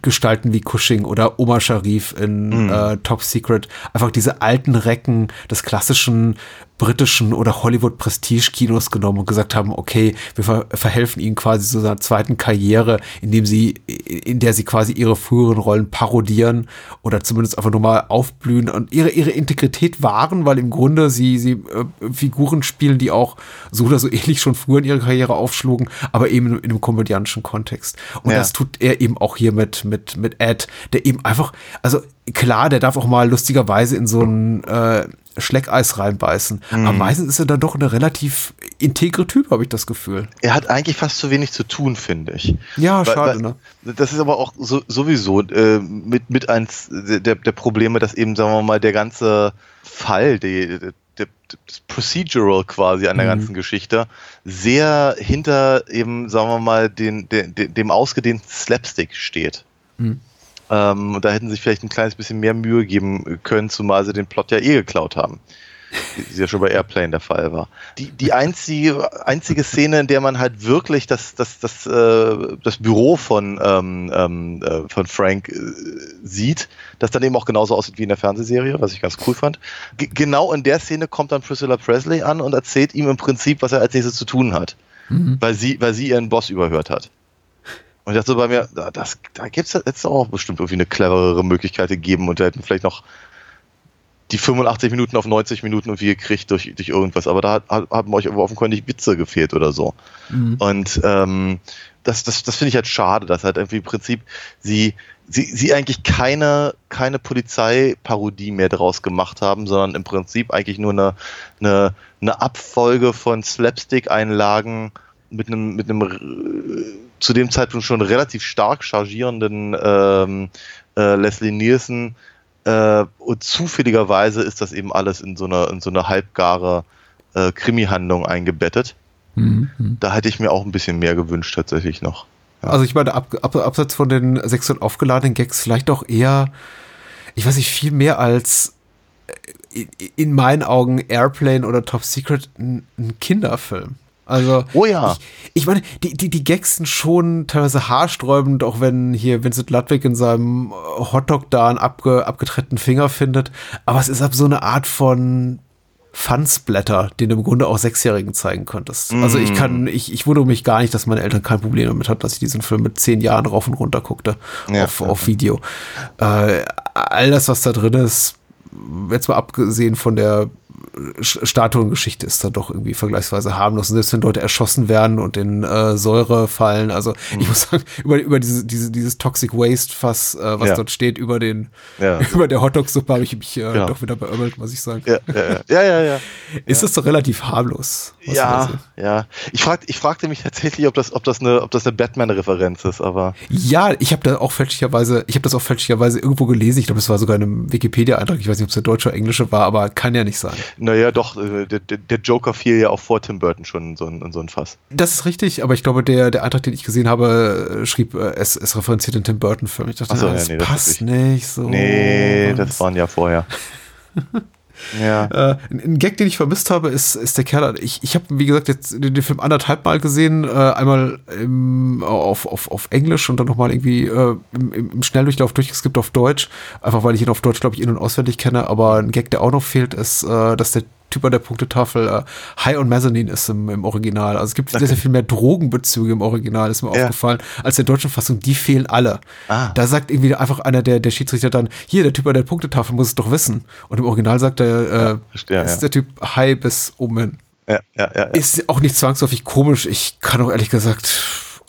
Gestalten wie Cushing oder Omar Sharif in äh, Top Secret. Einfach diese alten Recken des klassischen britischen oder Hollywood-Prestige-Kinos genommen und gesagt haben, okay, wir ver verhelfen ihnen quasi zu einer zweiten Karriere, indem sie, in der sie quasi ihre früheren Rollen parodieren oder zumindest einfach nur mal aufblühen und ihre, ihre Integrität wahren, weil im Grunde sie, sie äh, Figuren spielen, die auch so oder so ähnlich schon früher in ihrer Karriere aufschlugen, aber eben in einem komödiantischen Kontext. Und Ja. das tut er eben auch hier mit, mit, mit Ed, der eben einfach, also klar, der darf auch mal lustigerweise in so ein äh, Schleckeis reinbeißen. Aber meistens ist er dann doch eine relativ integre Typ, habe ich das Gefühl. Er hat eigentlich fast zu wenig zu tun, finde ich. Ja, Weil- schade, weil- ne? Das ist aber auch so, sowieso äh, mit, mit eins der, der Probleme, dass eben, sagen wir mal, der ganze Fall, die, der, das Procedural quasi an der ganzen Geschichte, sehr hinter eben, sagen wir mal, den, den, dem ausgedehnten Slapstick steht. Ähm, und da hätten sie sich vielleicht ein kleines bisschen mehr Mühe geben können, zumal sie den Plot ja eh geklaut haben. Wie es ja schon bei Airplane der Fall war. Die, die einzige, einzige Szene, in der man halt wirklich das, das, das, äh, das Büro von, ähm, ähm, äh, von Frank äh, sieht, das dann eben auch genauso aussieht wie in der Fernsehserie, was ich ganz cool fand. G genau in der Szene kommt dann Priscilla Presley an und erzählt ihm im Prinzip, was er als nächstes zu tun hat. Weil, sie, weil sie ihren Boss überhört hat. Und ich dachte so bei mir, da, das, da gibt es jetzt auch bestimmt irgendwie eine cleverere Möglichkeit gegeben und da hätten vielleicht noch die 85 Minuten auf 90 Minuten irgendwie gekriegt durch, durch irgendwas, aber da hat, haben euch offenkundig Witze gefehlt oder so. Und ähm, das, das, das finde ich halt schade, dass halt irgendwie im Prinzip sie, sie, sie eigentlich keine, keine Polizeiparodie mehr daraus gemacht haben, sondern im Prinzip eigentlich nur eine, eine, eine Abfolge von Slapstick-Einlagen mit einem, mit einem zu dem Zeitpunkt schon relativ stark chargierenden ähm, äh, Leslie Nielsen äh, und zufälligerweise ist das eben alles in so eine, in so eine halbgare äh, Krimi-Handlung eingebettet. Da hätte ich mir auch ein bisschen mehr gewünscht tatsächlich noch. Also ich meine, ab, ab, abseits von den sexuell aufgeladenen Gags vielleicht auch eher, ich weiß nicht, viel mehr als äh, in, in meinen Augen Airplane oder Top Secret ein, ein Kinderfilm. Also, Oh ja. ich, ich meine, die, die, die Gags sind schon teilweise haarsträubend, auch wenn hier Vincent Ludwig in seinem äh, Hotdog da einen abge, abgetrennten Finger findet. Aber es ist ab so eine Art von Fansblätter, den du im Grunde auch Sechsjährigen zeigen könntest. Also ich kann, ich, ich wundere mich gar nicht, dass meine Eltern kein Problem damit hatten, dass ich diesen Film mit zehn Jahren rauf und runter guckte Ja, auf, ja. auf Video. Äh, all das, was da drin ist, jetzt mal abgesehen von der Statuengeschichte ist da doch irgendwie vergleichsweise harmlos. Und selbst wenn Leute erschossen werden und in äh, Säure fallen, also Mhm. ich muss sagen, über, über diese, diese, dieses Toxic Waste Fass, äh, was Ja. dort steht, über den, Ja. über der Hotdog-Suppe habe ich mich äh, Genau. doch wieder beömmelt, muss ich sagen. Ja, ja, ja, ja, ja. Ist das doch relativ harmlos. Was Ja, ja. Ich, frag, ich fragte mich tatsächlich, ob das, ob das eine, ob das eine Batman-Referenz ist, aber Ja, ich habe da auch fälschlicherweise, ich habe das auch fälschlicherweise irgendwo gelesen. Ich glaube, es war sogar in einem Wikipedia-Eintrag. Ich weiß nicht, ob es der deutsche oder englische war, aber kann ja nicht sein. naja, doch, äh, der, der Joker fiel ja auch vor Tim Burton schon in so ein, in so ein Fass. Das ist richtig, aber ich glaube, der, der Eintrag, den ich gesehen habe, äh, schrieb, äh, es, es referenziert den Tim Burton-Film. Ich dachte, Ach so, na, ja, das nee, das passt ist nicht so. Nee, das waren ja vorher. Ja. Äh, ein, Gag, den ich vermisst habe, ist, ist der Kerl. Ich, ich habe, wie gesagt, jetzt den, den Film anderthalb Mal gesehen. Äh, einmal im, auf, auf, auf Englisch und dann nochmal irgendwie äh, im, im Schnelldurchlauf durchgeskippt auf Deutsch. Einfach weil ich ihn auf Deutsch, glaube ich, in- und auswendig kenne. Aber ein Gag, der auch noch fehlt, ist, äh, dass der Typ an der Punktetafel äh, High on Mezzanine ist im, im Original. Also es gibt sehr, sehr viel mehr Drogenbezüge im Original, ist mir Ja. aufgefallen, als der deutschen Fassung. Die fehlen alle. Ah. Da sagt irgendwie einfach einer der, der Schiedsrichter dann, hier, der Typ an der Punktetafel muss es doch wissen. Und im Original sagt er, äh, verstehe, ist ja. der Typ high bis oben hin. Ja, ja, ja. ja. Ist auch nicht zwangsläufig komisch. Ich kann auch ehrlich gesagt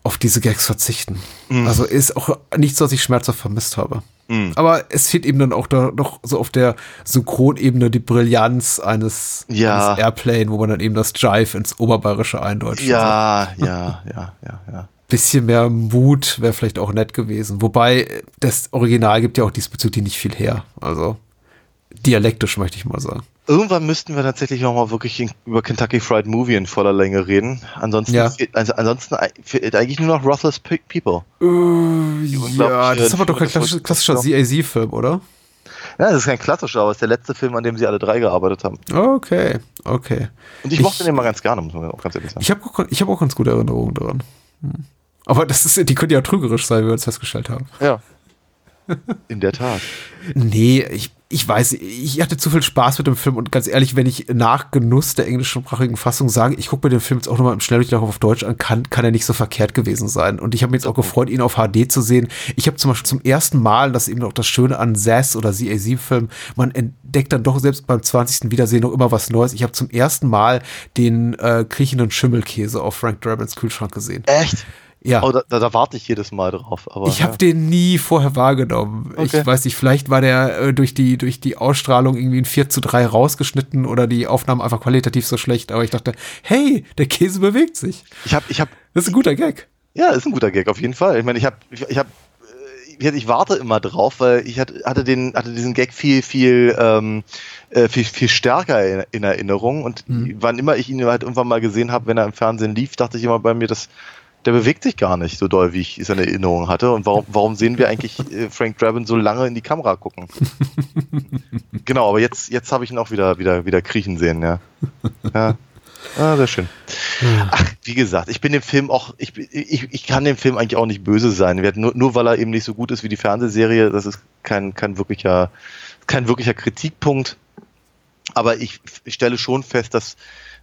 auf diese Gags verzichten. Mhm. Also ist auch nichts, was ich schmerzhaft vermisst habe. Mhm. Aber es fehlt eben dann auch da noch so auf der Synchronebene die Brillanz eines, Ja. eines Airplane, wo man dann eben das Jive ins Oberbayerische eindeutscht. Ja, ja, ja, ja, ja. Bisschen mehr Mut wäre vielleicht auch nett gewesen. Wobei das Original gibt ja auch diesbezüglich nicht viel her. Also dialektisch möchte ich mal sagen. Irgendwann müssten wir tatsächlich noch mal wirklich in, über Kentucky Fried Movie in voller Länge reden. Ansonsten, Ja. fehlt- also ansonsten fehlt eigentlich nur noch Ruthless Pe- People. ja, unglaubliche das ist aber doch kein klassischer, klassischer CAZ-Film, oder? Ja, das ist kein klassischer, aber es ist der letzte Film, an dem sie alle drei gearbeitet haben. Okay, okay. Und ich, mochte den mal ganz gerne, muss man auch ganz ehrlich sagen. Ich habe auch, ich hab auch ganz gute Erinnerungen daran. Hm. Aber das ist, die können ja trügerisch sein, wie wir uns festgestellt haben. ja. In der Tat. Nee, ich, ich weiß, ich hatte zu viel Spaß mit dem Film und ganz ehrlich, wenn ich nach Genuss der englischsprachigen Fassung sage, ich gucke mir den Film jetzt auch nochmal im Schnelldurchlauf auf Deutsch an, kann, kann er nicht so verkehrt gewesen sein. Und ich habe mich jetzt auch gefreut, ihn auf HD zu sehen. Ich habe zum Beispiel zum ersten Mal, das ist eben auch das Schöne an Sass oder CA7-Filmen, man entdeckt dann doch selbst beim 20. Wiedersehen noch immer was Neues. Ich habe zum ersten Mal den äh, kriechenden Schimmelkäse auf Frank Drabins Kühlschrank gesehen. Echt? Ja. Oh, da, da, da warte ich jedes Mal drauf. Aber, Ich habe ja. den nie vorher wahrgenommen. Okay. Ich weiß nicht, vielleicht war der äh, durch, die, durch die Ausstrahlung irgendwie in 4 zu 3 rausgeschnitten oder die Aufnahmen einfach qualitativ so schlecht. Aber ich dachte, hey, der Käse bewegt sich. Ich habe, ich habe, Das ist ein guter Gag. ja, ist ein guter Gag auf jeden Fall. Ich meine, ich habe, ich, ich habe, ich, ich warte immer drauf, weil ich hatte, den, hatte diesen Gag viel, viel, ähm, äh, viel, viel stärker in, in Erinnerung und wann immer ich ihn halt irgendwann mal gesehen habe, wenn er im Fernsehen lief, dachte ich immer bei mir, dass der bewegt sich gar nicht so doll, wie ich es in Erinnerung hatte. Und warum, warum sehen wir eigentlich äh, Frank Drabin so lange in die Kamera gucken? genau, aber jetzt, jetzt habe ich ihn auch wieder, wieder, wieder kriechen sehen, ja. Ja. Ah, sehr schön. Ach, wie gesagt, ich bin dem Film auch, ich, ich, ich kann dem Film eigentlich auch nicht böse sein. Nur, nur weil er eben nicht so gut ist wie die Fernsehserie, das ist kein, kein wirklicher, kein wirklicher Kritikpunkt. Aber ich, ich stelle schon fest, dass,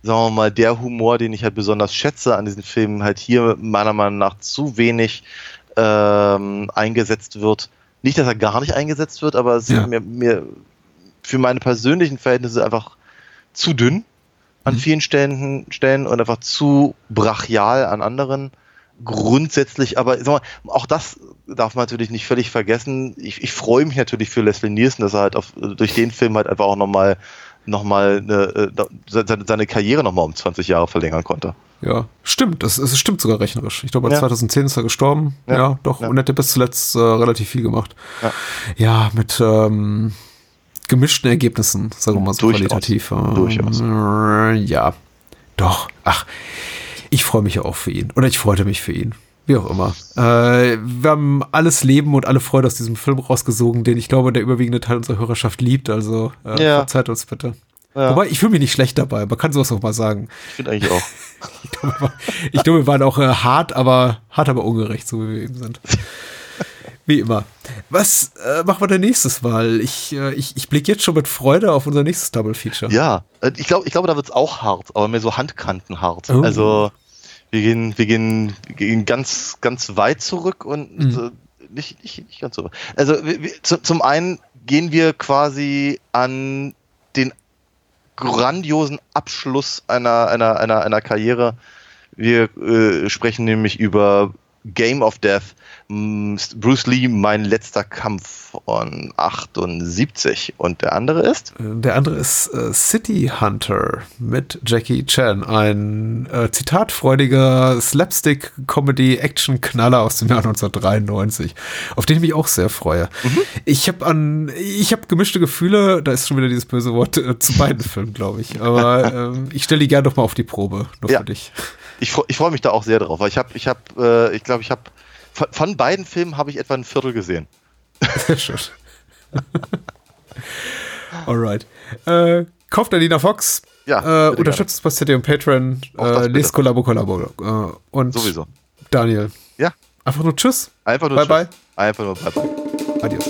sagen wir mal, der Humor, den ich halt besonders schätze an diesen Filmen, halt hier meiner Meinung nach zu wenig ähm, eingesetzt wird. Nicht, dass er gar nicht eingesetzt wird, aber es Ja. ist mir, mir für meine persönlichen Verhältnisse einfach zu dünn an vielen Stellen, Stellen und einfach zu brachial an anderen. Grundsätzlich, aber sag mal, auch das darf man natürlich nicht völlig vergessen. Ich, ich freue mich natürlich für Leslie Nielsen, dass er halt auf, durch den Film halt einfach auch nochmal noch mal eine, äh, seine, seine Karriere nochmal um 20 Jahre verlängern konnte. Ja, stimmt. Das, es stimmt sogar rechnerisch. Ich glaube, Ja. 2010 ist er gestorben. Ja, Ja. doch. Ja. Und er hat ja bis zuletzt äh, relativ viel gemacht. Ja. Mit ähm, gemischten Ergebnissen, sagen wir mal so Durchaus. qualitativ. Ähm, Durchaus. Ja, doch. Ach, ich freue mich auch für ihn. Oder ich freute mich für ihn. Wie auch immer. Äh, wir haben alles Leben und alle Freude aus diesem Film rausgesogen, den ich glaube, der überwiegende Teil unserer Hörerschaft liebt. Also äh, Ja. verzeiht uns bitte. Ja. Wobei, ich fühle mich nicht schlecht dabei. Man kann sowas auch mal sagen. Ich finde eigentlich auch. Ich glaube, wir waren auch äh, hart, aber hart, aber ungerecht, so wie wir eben sind. Wie immer. Was äh, machen wir denn nächstes Mal? Ich, äh, ich, ich blicke jetzt schon mit Freude auf unser nächstes Double Feature. Ja, äh, ich glaube, ich glaube, da wird es auch hart, aber mehr so handkantenhart. Oh. Also wir gehen, wir gehen, wir gehen ganz, ganz weit zurück und Mhm. äh, nicht, nicht, nicht ganz so. Also wir, zu, zum einen gehen wir quasi an den grandiosen Abschluss einer, einer, einer, einer Karriere. Wir äh, sprechen nämlich über Game of Death, Bruce Lee, mein letzter Kampf von 78. Und der andere ist? Äh, Der andere ist äh, City Hunter mit Jackie Chan, ein äh, zitatfreudiger Slapstick-Comedy-Action-Knaller aus dem Jahr 1993, auf den ich mich auch sehr freue. Ich habe an, ich habe gemischte Gefühle, da ist schon wieder dieses böse Wort äh, zu beiden Filmen, glaube ich. Aber ähm, ich stelle die gerne noch mal auf die Probe, nur Ja. für dich. Ich, freu- ich freue mich da auch sehr drauf, weil ich habe, ich habe, äh, ich glaube, ich habe von, von beiden Filmen habe ich etwa ein Viertel gesehen. Sehr schön. Alright. Äh, kauft Alina Fox. Ja, Äh, unterstützt uns bei CD und Patreon. Äh, lest Kollabo, Kollabo. Äh, und Sowieso. Daniel. Ja. Einfach nur Tschüss. Einfach nur Bye, bye. Tschüss. Einfach nur bye bye. Adios.